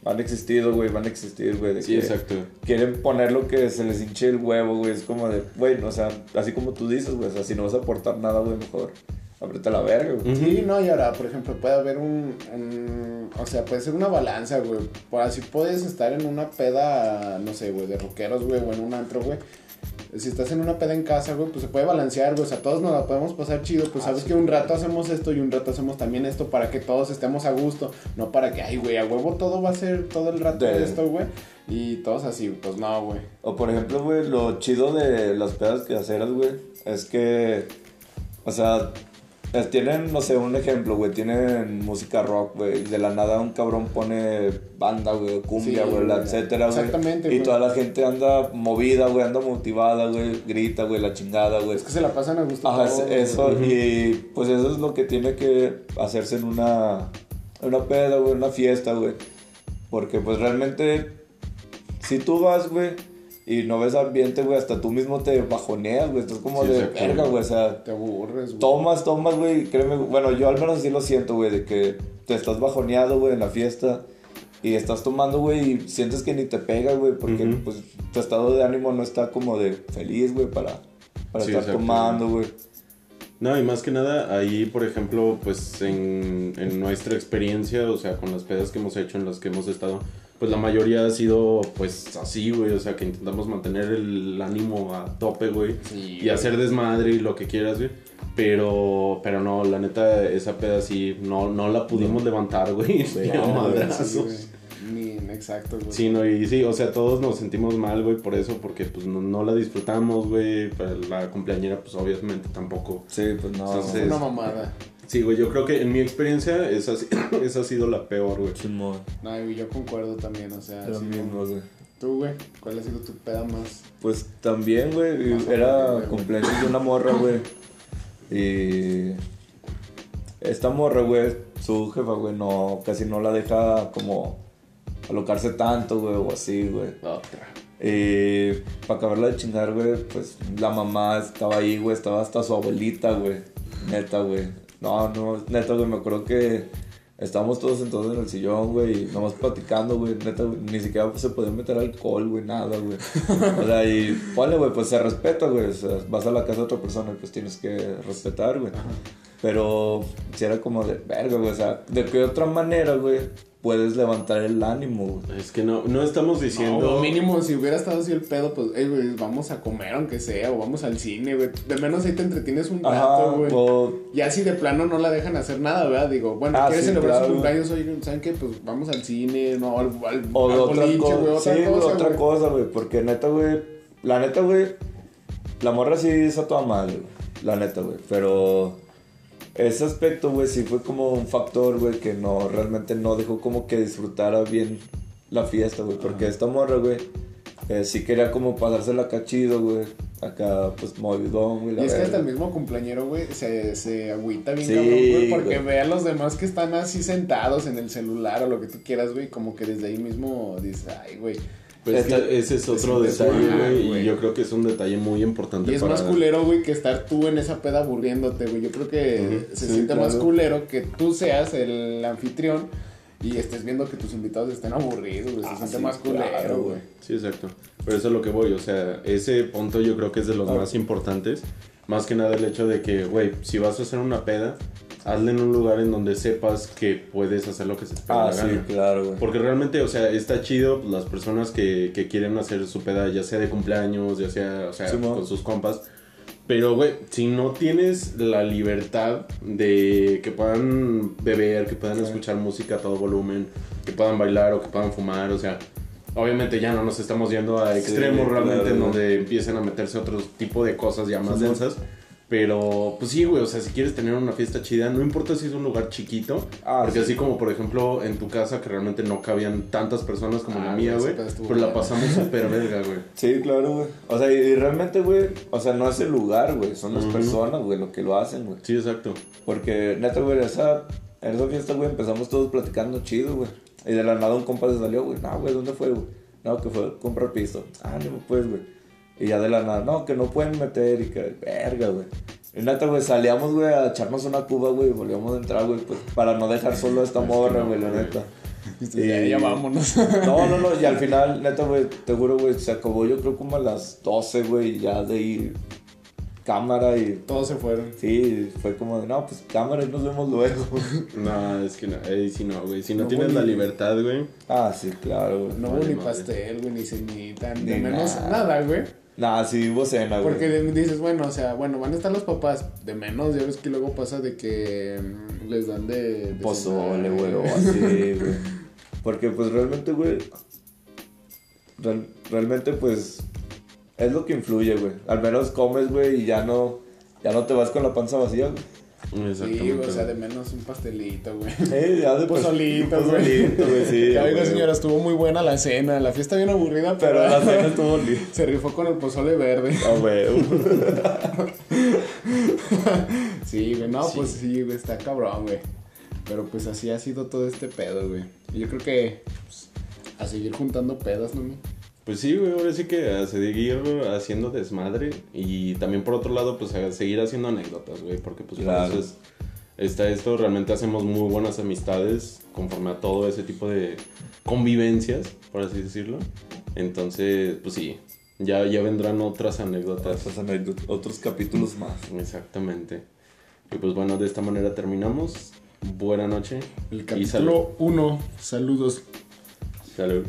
han existido, güey, van a existir, güey. Sí, que exacto. Quieren poner lo que se les hinche el huevo, güey. Es como de, güey, no, o sea, así como tú dices, güey, o sea, si no vas a aportar nada, güey, mejor aprieta la verga, güey. Sí, no, y ahora, por ejemplo, puede haber un, un- O sea, puede ser una balanza, güey. Por así puedes estar en una peda, no sé, güey, de rockeros, güey, o en un antro, güey. Si estás en una peda en casa, güey, pues se puede balancear, güey. O sea, todos nos la podemos pasar chido. Pues Ah, sabes sí, que un rato hacemos esto y un rato hacemos también esto para que todos estemos a gusto. No para que, ay, güey, a huevo todo va a ser todo el rato De- esto, güey. Y todos así, pues no, güey. O por ejemplo, güey, lo chido de las pedas caseras, güey, es que, o sea, tienen, no sé, un ejemplo, güey, tienen música rock, güey, y de la nada un cabrón pone banda, güey, cumbia, güey, etcétera, güey. Exactamente, Y toda la gente anda movida, güey, anda motivada, güey, grita, güey, la chingada, güey. Es que se la pasan a gusto. Ajá, eso, y pues eso es lo que tiene que hacerse en una, en una peda, güey, en una fiesta, güey. Porque pues realmente, si tú vas, güey, y no ves ambiente, güey, hasta tú mismo te bajoneas, güey, estás como Sí, de verga, güey, o sea, Te aburres, güey. tomas, tomas, güey, créeme, bueno, yo al menos así lo siento, güey, de que te estás bajoneado, güey, en la fiesta. Y estás tomando, güey, y sientes que ni te pega, güey, porque pues tu estado de ánimo no está como de feliz, güey, para, para Sí, estar tomando, güey. No, y más que nada, ahí, por ejemplo, pues en, en nuestra experiencia, o sea, con las pedas que hemos hecho, en las que hemos estado, pues la mayoría ha sido, pues así, güey, o sea, que intentamos mantener el ánimo a tope, güey, Sí, y güey. hacer desmadre y lo que quieras, güey. Pero, pero no, la neta, esa peda sí, no, no la pudimos levantar, güey, Sí, ni a no, güey, madrazos. Sí, güey. Ni, exacto, güey. Sí, no, y sí, o sea, todos nos sentimos mal, güey, por eso, porque pues no, no la disfrutamos, güey, la cumpleañera, pues obviamente tampoco. Sí, pues no. Entonces, Es una mamada. Sí, güey, yo creo que en mi experiencia esa, ha- esa ha sido la peor, güey. Simón. No, y yo concuerdo también, o sea. Lo sí, mismo, güey. Tú, güey, ¿cuál ha sido tu peda más? Pues también, güey, era cumpleaños de una morra, güey. Y esta morra, güey, su jefa, güey, no, casi no la deja como alocarse tanto, güey, o así, güey. Otra. Y para acabarla de chingar, güey, pues la mamá estaba ahí, güey, estaba hasta su abuelita, güey. Neta, güey. No, no, neta, güey, me acuerdo que estábamos todos sentados en el sillón, güey, y nomás platicando, güey. Neta, güey, ni siquiera se podía meter alcohol, güey, nada, güey. O sea, y ponle, güey, pues se respeta, güey. O sea, vas a la casa de otra persona y pues tienes que respetar, güey. Pero si era como de verga, güey. O sea, ¿de qué otra manera, güey, puedes levantar el ánimo, güey? Es que no, no estamos diciendo. No, mínimo, si hubiera estado así el pedo, pues, hey, güey, vamos a comer aunque sea, o vamos al cine, güey. De menos ahí te entretienes un rato, güey. o Ya si de plano no la dejan hacer nada, ¿verdad? Digo, bueno, Ah, ¿quieres sí, celebrar claro. su cumpleaños? Oye, ¿saben qué? Pues vamos al cine, no, al, al, O de al otra, boliche, cosa, güey, otra sí, cosa, otra güey. cosa, güey. Porque neta, güey. La neta, güey. La morra sí es a toda madre, güey. La neta, güey. Pero ese aspecto, güey, sí fue como un factor, güey, que no, realmente no dejó como que disfrutara bien la fiesta, güey. Porque esta morra, güey, eh, sí quería como pasársela acá chido, güey. Acá, pues, movidón, güey. Y la es que hasta el mismo cumpleañero, güey, se, se agüita bien Sí, cabrón, güey, porque güey. ve a los demás que están así sentados en el celular o lo que tú quieras, güey, como que desde ahí mismo dices, ay, güey, Pues es Esta- que ese es otro es detalle, güey. Y yo creo que es un detalle muy importante Y es para... más culero, güey, que estar tú en esa peda aburriéndote, güey. Yo creo que se sí, siente más culero que tú seas el anfitrión y estés viendo que tus invitados estén aburridos, güey. Se Ah, siente sí, más culero, claro, güey. Sí, exacto. Pero eso es lo que voy, o sea, ese punto yo creo que es de los Ah. más importantes. Más que nada el hecho de que, güey, si vas a hacer una peda, hazla en un lugar en donde sepas que puedes hacer lo que se te pega Ah, la sí, gana. claro, güey. Porque realmente, o sea, está chido pues, las personas que, que quieren hacer su peda, ya sea de cumpleaños, ya sea, o sea, Sí, con sus compas. Pero, güey, si no tienes la libertad de que puedan beber, que puedan Sí. escuchar música a todo volumen, que puedan bailar o que puedan fumar, o sea, obviamente ya no nos estamos yendo a Sí, extremos realmente claro, en donde empiecen a meterse otro tipo de cosas ya más Sí, mo. Pero, pues sí, güey, o sea, si quieres tener una fiesta chida, no importa si es un lugar chiquito, Ah, porque sí. así como, por ejemplo, en tu casa, que realmente no cabían tantas personas como Ah, la mía, güey, pero la bueno. pasamos súper verga, güey. Sí, claro, güey. O sea, y, y realmente, güey, o sea, no es el lugar, güey, son las personas, güey, lo que lo hacen, güey. Sí, exacto. Porque, neta, güey, esa, en esa fiesta, güey, empezamos todos platicando chido, güey. Y de la nada un compa se salió, güey. No, güey, ¿dónde fue, güey? No, que fue comprar pisto. Ah, no, pues, güey. Y ya de la nada, no, que no pueden meter y que, verga, güey. Y neta, güey, salíamos, güey, a echarnos una cuba, güey, y volvíamos a entrar, güey, pues, para no dejar solo a esta morra, güey, la neta. Dices, Ya, Y- ya vámonos. No, no, no, y al final, neta, güey, te juro, güey, se acabó yo creo como a las 12, güey, ya de ir cámara y... Todos se fueron. Sí, fue como de, no, pues cámara y nos vemos luego. No, es que no, eh, si no, güey. Si no, No, tienes güey. la libertad, güey. ah, sí, claro, güey. No hubo ni madre. pastel, güey, ni cenita, ni Ni de menos nada. nada, güey. Nah, sí hubo cena, güey. Porque dices, bueno, o sea, bueno, van a estar los papás. De menos, ya ves que luego pasa de que mm, les dan de. de Pozole, güey, o así, güey. Porque, pues, realmente, güey, real- realmente, pues, es lo que influye, güey. Al menos comes, güey, y ya no, ya no te vas con la panza vacía, güey. Sí, o sea, de menos un pastelito, güey. Eh, ya de Pozolito, un güey. pozolito, güey, sí. Ya, oiga, señora, estuvo muy buena la cena. La fiesta bien aburrida, pero, Pero la cena estuvo linda. se rifó con el pozole verde. Ah, güey. Sí, güey, no, Sí. pues sí, güey, está cabrón, güey. Pero pues así ha sido todo este pedo, güey. Y yo creo que pues, a seguir juntando pedas, ¿no? Pues sí, güey, ahora sí que a seguir haciendo desmadre y también por otro lado, pues a seguir haciendo anécdotas, güey, porque pues Claro. por eso es, está esto, realmente hacemos muy buenas amistades conforme a todo ese tipo de convivencias, por así decirlo. Entonces, pues sí, ya, ya vendrán otras anécdotas. Otras anécdotas, otros capítulos más. Exactamente. Y pues bueno, de esta manera terminamos. Buena noche. El salud. capítulo 1. Saludos. Salud.